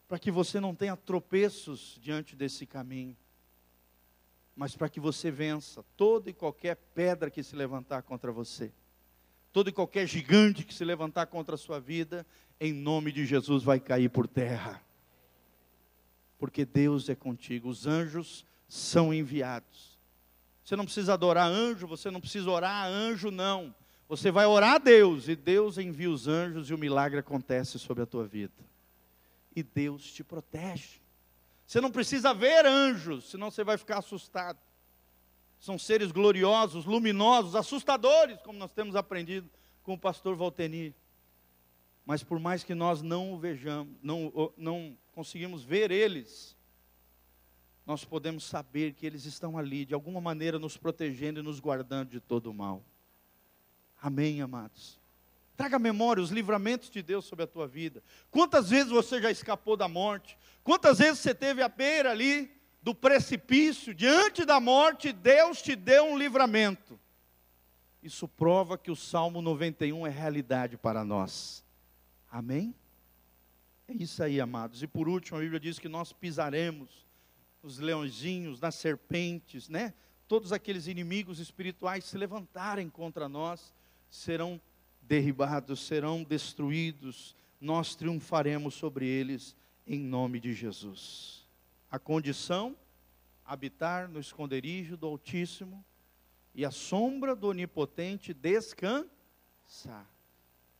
para que você não tenha tropeços diante desse caminho. Mas para que você vença toda e qualquer pedra que se levantar contra você. Todo e qualquer gigante que se levantar contra a sua vida, em nome de Jesus vai cair por terra. Porque Deus é contigo, os anjos são enviados você não precisa adorar anjo, você não precisa orar anjo, não. Você vai orar a Deus e Deus envia os anjos e o milagre acontece sobre a tua vida. E Deus te protege. Você não precisa ver anjos, senão você vai ficar assustado. São seres gloriosos, luminosos, assustadores, como nós temos aprendido com o pastor Valteni. Mas por mais que nós não o vejamos, não, não conseguimos ver eles, nós podemos saber que eles estão ali, de alguma maneira, nos protegendo e nos guardando de todo o mal. Amém, amados? Traga à memória os livramentos de Deus sobre a tua vida. Quantas vezes você já escapou da morte? Quantas vezes você teve à beira ali do precipício, diante da morte, Deus te deu um livramento. Isso prova que o Salmo 91 é realidade para nós. Amém? É isso aí, amados. E por último, a Bíblia diz que nós pisaremos nos leõezinhos, nas serpentes, né? Todos aqueles inimigos espirituais se levantarem contra nós serão derribados, serão destruídos. Nós triunfaremos sobre eles em nome de Jesus. A condição habitar no esconderijo do Altíssimo e a sombra do Onipotente descansar.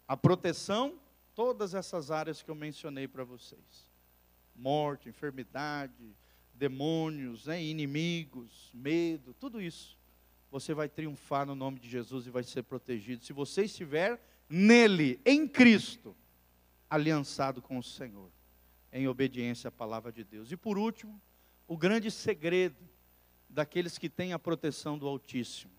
A proteção todas essas áreas que eu mencionei para vocês: morte, enfermidade, demônios, né, inimigos, medo, tudo isso. Você vai triunfar no nome de Jesus e vai ser protegido. Se você estiver nele, em Cristo, aliançado com o Senhor, em obediência à palavra de Deus. E por último, o grande segredo daqueles que têm a proteção do Altíssimo.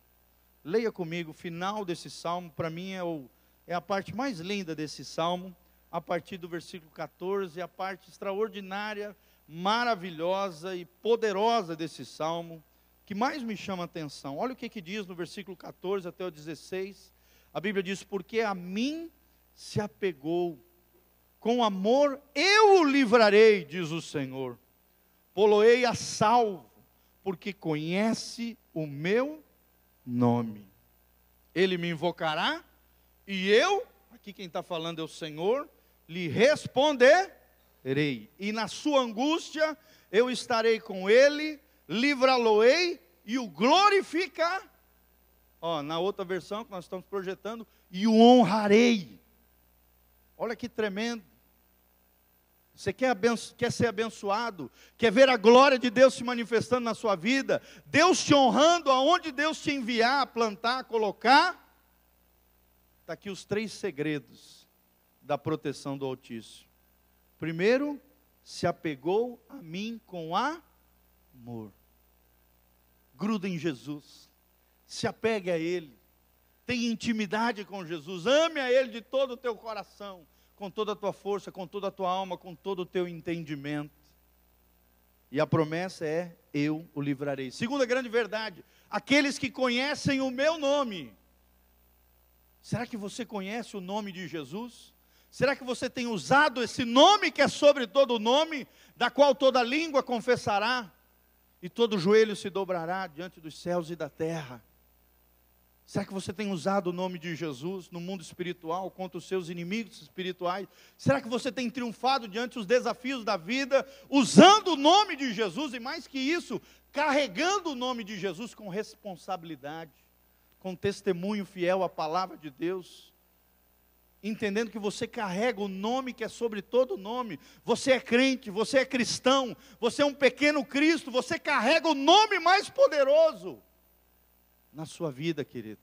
Leia comigo o final desse salmo, para mim é o é a parte mais linda desse salmo, a partir do versículo 14, a parte extraordinária, maravilhosa e poderosa desse salmo, que mais me chama a atenção. Olha o que, que diz no versículo 14 até o 16. A Bíblia diz: Porque a mim se apegou, com amor eu o livrarei, diz o Senhor. Poloei a salvo, porque conhece o meu nome. Ele me invocará e eu, aqui quem está falando é o Senhor, lhe responderei. E na sua angústia eu estarei com ele, livrá-lo-ei e o glorificar. Ó, na outra versão que nós estamos projetando, e o honrarei. Olha que tremendo. Você quer, quer, ser abençoado? Quer ver a glória de Deus se manifestando na sua vida? Deus te honrando aonde Deus te enviar, plantar, colocar? Está aqui os três segredos da proteção do Altíssimo. Primeiro, se apegou a mim com amor. Gruda em Jesus. Se apegue a Ele. Tenha intimidade com Jesus. Ame a Ele de todo o teu coração, com toda a tua força, com toda a tua alma, com todo o teu entendimento. E a promessa é: eu o livrarei. Segunda grande verdade: aqueles que conhecem o meu nome Será que você conhece o nome de Jesus? Será que você tem usado esse nome que é sobre todo nome, da qual toda língua confessará e todo joelho se dobrará diante dos céus e da terra? Será que você tem usado o nome de Jesus no mundo espiritual contra os seus inimigos espirituais? Será que você tem triunfado diante dos desafios da vida usando o nome de Jesus e mais que isso, carregando o nome de Jesus com responsabilidade? com testemunho fiel à palavra de Deus, entendendo que você carrega o nome que é sobre todo nome. Você é crente, você é cristão, você é um pequeno Cristo, você carrega o nome mais poderoso na sua vida, querido.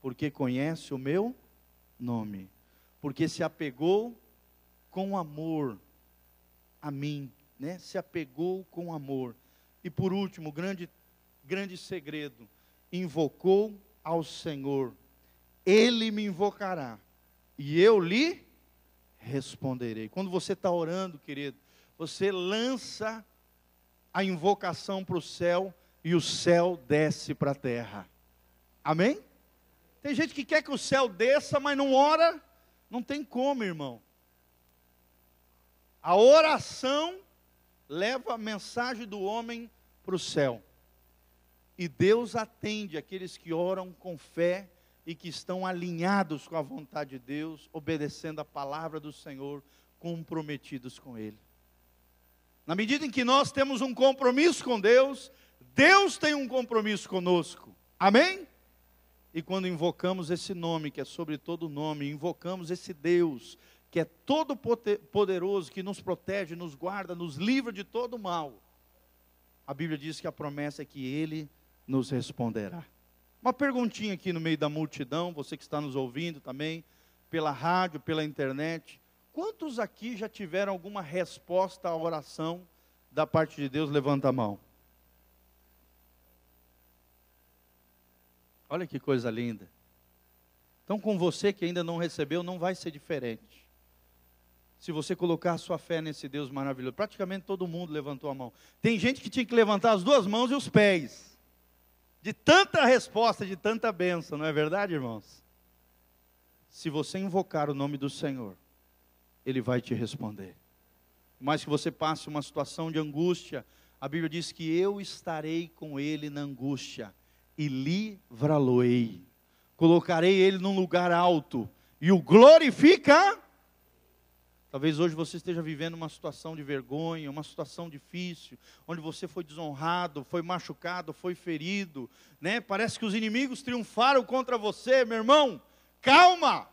Porque conhece o meu nome, porque se apegou com amor a mim, né? Se apegou com amor. E por último, grande grande segredo, invocou ao Senhor, ele me invocará e eu lhe responderei. Quando você está orando, querido, você lança a invocação para o céu e o céu desce para a terra. Amém? Tem gente que quer que o céu desça, mas não ora, não tem como, irmão. A oração leva a mensagem do homem para o céu. E Deus atende aqueles que oram com fé e que estão alinhados com a vontade de Deus, obedecendo a palavra do Senhor, comprometidos com Ele. Na medida em que nós temos um compromisso com Deus, Deus tem um compromisso conosco. Amém? E quando invocamos esse nome, que é sobre todo nome, invocamos esse Deus, que é todo poderoso, que nos protege, nos guarda, nos livra de todo mal. A Bíblia diz que a promessa é que Ele nos responderá. Uma perguntinha aqui no meio da multidão, você que está nos ouvindo também, pela rádio, pela internet. Quantos aqui já tiveram alguma resposta à oração da parte de Deus? Levanta a mão. Olha que coisa linda. Então, com você que ainda não recebeu, não vai ser diferente. Se você colocar a sua fé nesse Deus maravilhoso, praticamente todo mundo levantou a mão. Tem gente que tinha que levantar as duas mãos e os pés. De tanta resposta, de tanta bênção, não é verdade, irmãos? Se você invocar o nome do Senhor, Ele vai te responder. Mas que você passe uma situação de angústia, a Bíblia diz que eu estarei com Ele na angústia e livrá-lo-ei. Colocarei Ele num lugar alto e o glorifica Talvez hoje você esteja vivendo uma situação de vergonha, uma situação difícil, onde você foi desonrado, foi machucado, foi ferido, né? Parece que os inimigos triunfaram contra você, meu irmão. Calma!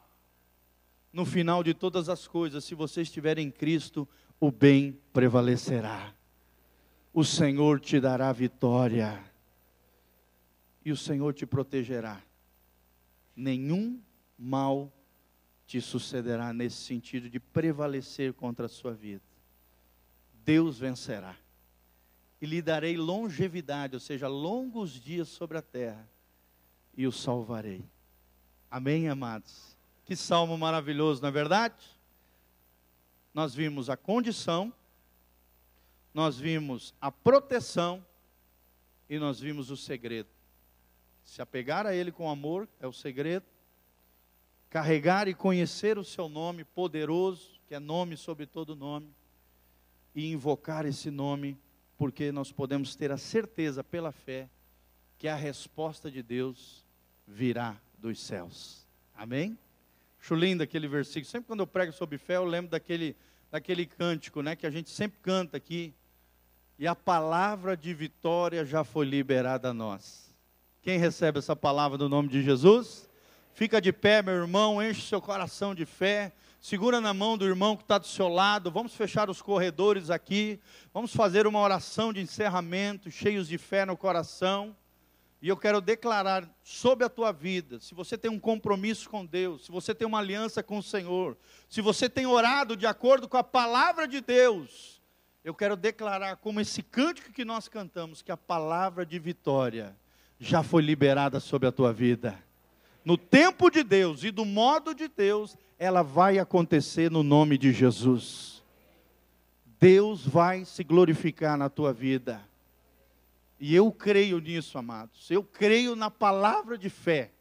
No final de todas as coisas, se você estiver em Cristo, o bem prevalecerá. O Senhor te dará vitória. E o Senhor te protegerá. Nenhum mal te sucederá nesse sentido de prevalecer contra a sua vida. Deus vencerá. E lhe darei longevidade, ou seja, longos dias sobre a terra, e o salvarei. Amém, amados? Que salmo maravilhoso, não é verdade? Nós vimos a condição, nós vimos a proteção e nós vimos o segredo. Se apegar a Ele com amor é o segredo carregar e conhecer o seu nome poderoso, que é nome sobre todo nome, e invocar esse nome, porque nós podemos ter a certeza pela fé que a resposta de Deus virá dos céus. Amém? Acho lindo aquele versículo. Sempre quando eu prego sobre fé, eu lembro daquele, daquele cântico, né, que a gente sempre canta aqui. E a palavra de vitória já foi liberada a nós. Quem recebe essa palavra no nome de Jesus? Fica de pé, meu irmão, enche seu coração de fé. Segura na mão do irmão que está do seu lado. Vamos fechar os corredores aqui. Vamos fazer uma oração de encerramento, cheios de fé no coração. E eu quero declarar sobre a tua vida, se você tem um compromisso com Deus, se você tem uma aliança com o Senhor, se você tem orado de acordo com a palavra de Deus, eu quero declarar como esse cântico que nós cantamos, que a palavra de vitória já foi liberada sobre a tua vida no tempo de Deus e do modo de Deus, ela vai acontecer no nome de Jesus. Deus vai se glorificar na tua vida. E eu creio nisso, amados. Eu creio na palavra de fé.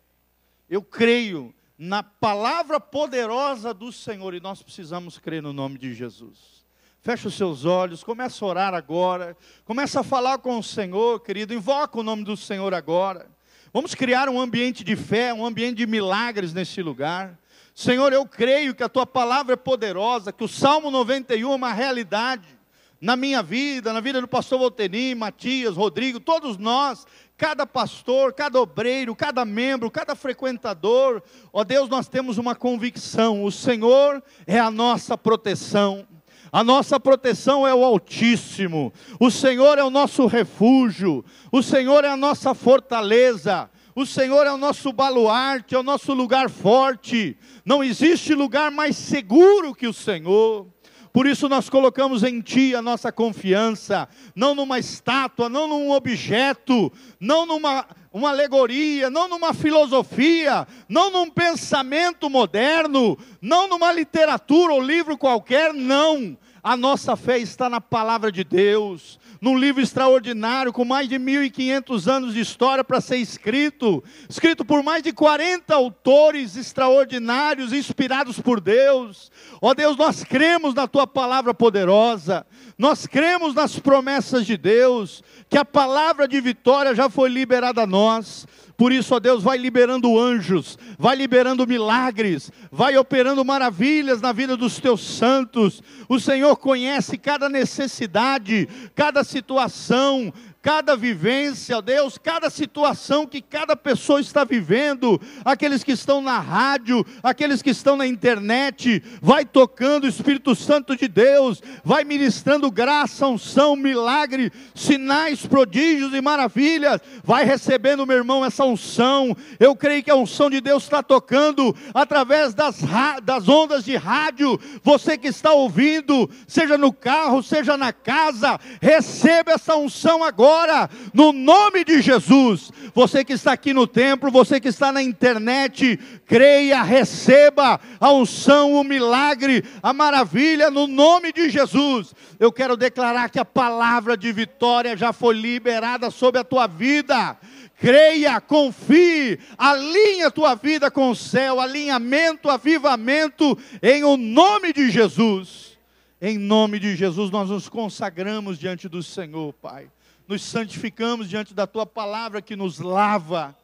Eu creio na palavra poderosa do Senhor e nós precisamos crer no nome de Jesus. Fecha os seus olhos, começa a orar agora, começa a falar com o Senhor, querido, invoca o nome do Senhor agora. Vamos criar um ambiente de fé, um ambiente de milagres nesse lugar. Senhor, eu creio que a tua palavra é poderosa, que o Salmo 91 é uma realidade na minha vida, na vida do pastor Volteni, Matias, Rodrigo, todos nós, cada pastor, cada obreiro, cada membro, cada frequentador, ó Deus, nós temos uma convicção: o Senhor é a nossa proteção. A nossa proteção é o Altíssimo, o Senhor é o nosso refúgio, o Senhor é a nossa fortaleza, o Senhor é o nosso baluarte, é o nosso lugar forte. Não existe lugar mais seguro que o Senhor. Por isso nós colocamos em Ti a nossa confiança, não numa estátua, não num objeto, não numa uma alegoria, não numa filosofia, não num pensamento moderno, não numa literatura ou livro qualquer, não. A nossa fé está na palavra de Deus, num livro extraordinário com mais de 1500 anos de história para ser escrito, escrito por mais de 40 autores extraordinários, inspirados por Deus. Ó oh Deus, nós cremos na tua palavra poderosa. Nós cremos nas promessas de Deus, que a palavra de vitória já foi liberada a nós. Por isso, ó Deus, vai liberando anjos, vai liberando milagres, vai operando maravilhas na vida dos teus santos. O Senhor conhece cada necessidade, cada situação, cada vivência, Deus, cada situação que cada pessoa está vivendo, aqueles que estão na rádio, aqueles que estão na internet, vai tocando o Espírito Santo de Deus, vai ministrando graça, unção, milagre, sinais, prodígios e maravilhas, vai recebendo, meu irmão, essa unção. Eu creio que a unção de Deus está tocando através das, das ondas de rádio. Você que está ouvindo, seja no carro, seja na casa, receba essa unção agora agora, no nome de Jesus. Você que está aqui no templo, você que está na internet, creia, receba a unção, o milagre, a maravilha, no nome de Jesus. Eu quero declarar que a palavra de vitória já foi liberada sobre a tua vida creia, confie, alinhe a tua vida com o céu, alinhamento, avivamento, em o nome de Jesus. Em nome de Jesus, nós nos consagramos diante do Senhor, Pai. Nos santificamos diante da tua palavra que nos lava.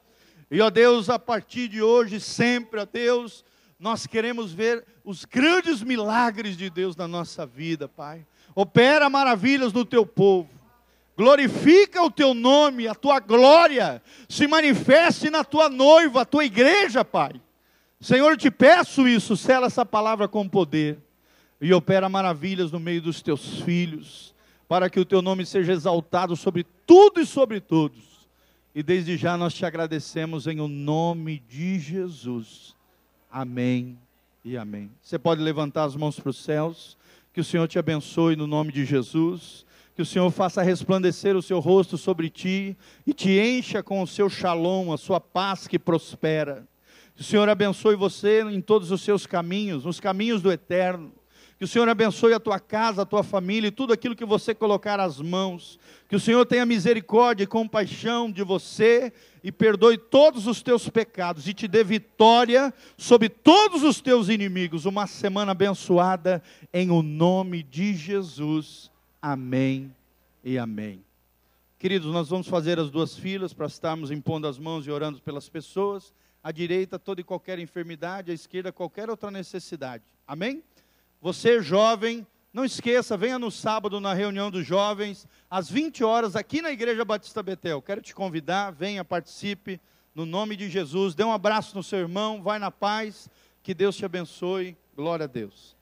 E, ó Deus, a partir de hoje, sempre, ó Deus, nós queremos ver os grandes milagres de Deus na nossa vida, Pai. Opera maravilhas no teu povo. Glorifica o teu nome, a tua glória se manifeste na tua noiva, a tua igreja, Pai. Senhor, eu te peço isso, sela essa palavra com poder e opera maravilhas no meio dos teus filhos, para que o teu nome seja exaltado sobre tudo e sobre todos. E desde já nós te agradecemos em o nome de Jesus. Amém e amém. Você pode levantar as mãos para os céus. Que o Senhor te abençoe no nome de Jesus que o Senhor faça resplandecer o seu rosto sobre ti e te encha com o seu shalom, a sua paz que prospera. Que o Senhor abençoe você em todos os seus caminhos, nos caminhos do eterno. Que o Senhor abençoe a tua casa, a tua família e tudo aquilo que você colocar as mãos. Que o Senhor tenha misericórdia e compaixão de você e perdoe todos os teus pecados e te dê vitória sobre todos os teus inimigos. Uma semana abençoada em o nome de Jesus. Amém e amém. Queridos, nós vamos fazer as duas filas para estarmos impondo as mãos e orando pelas pessoas. À direita, toda e qualquer enfermidade, à esquerda, qualquer outra necessidade. Amém? Você, jovem, não esqueça, venha no sábado na reunião dos jovens, às 20 horas, aqui na Igreja Batista Betel. Quero te convidar, venha, participe, no nome de Jesus. Dê um abraço no seu irmão, vai na paz, que Deus te abençoe. Glória a Deus.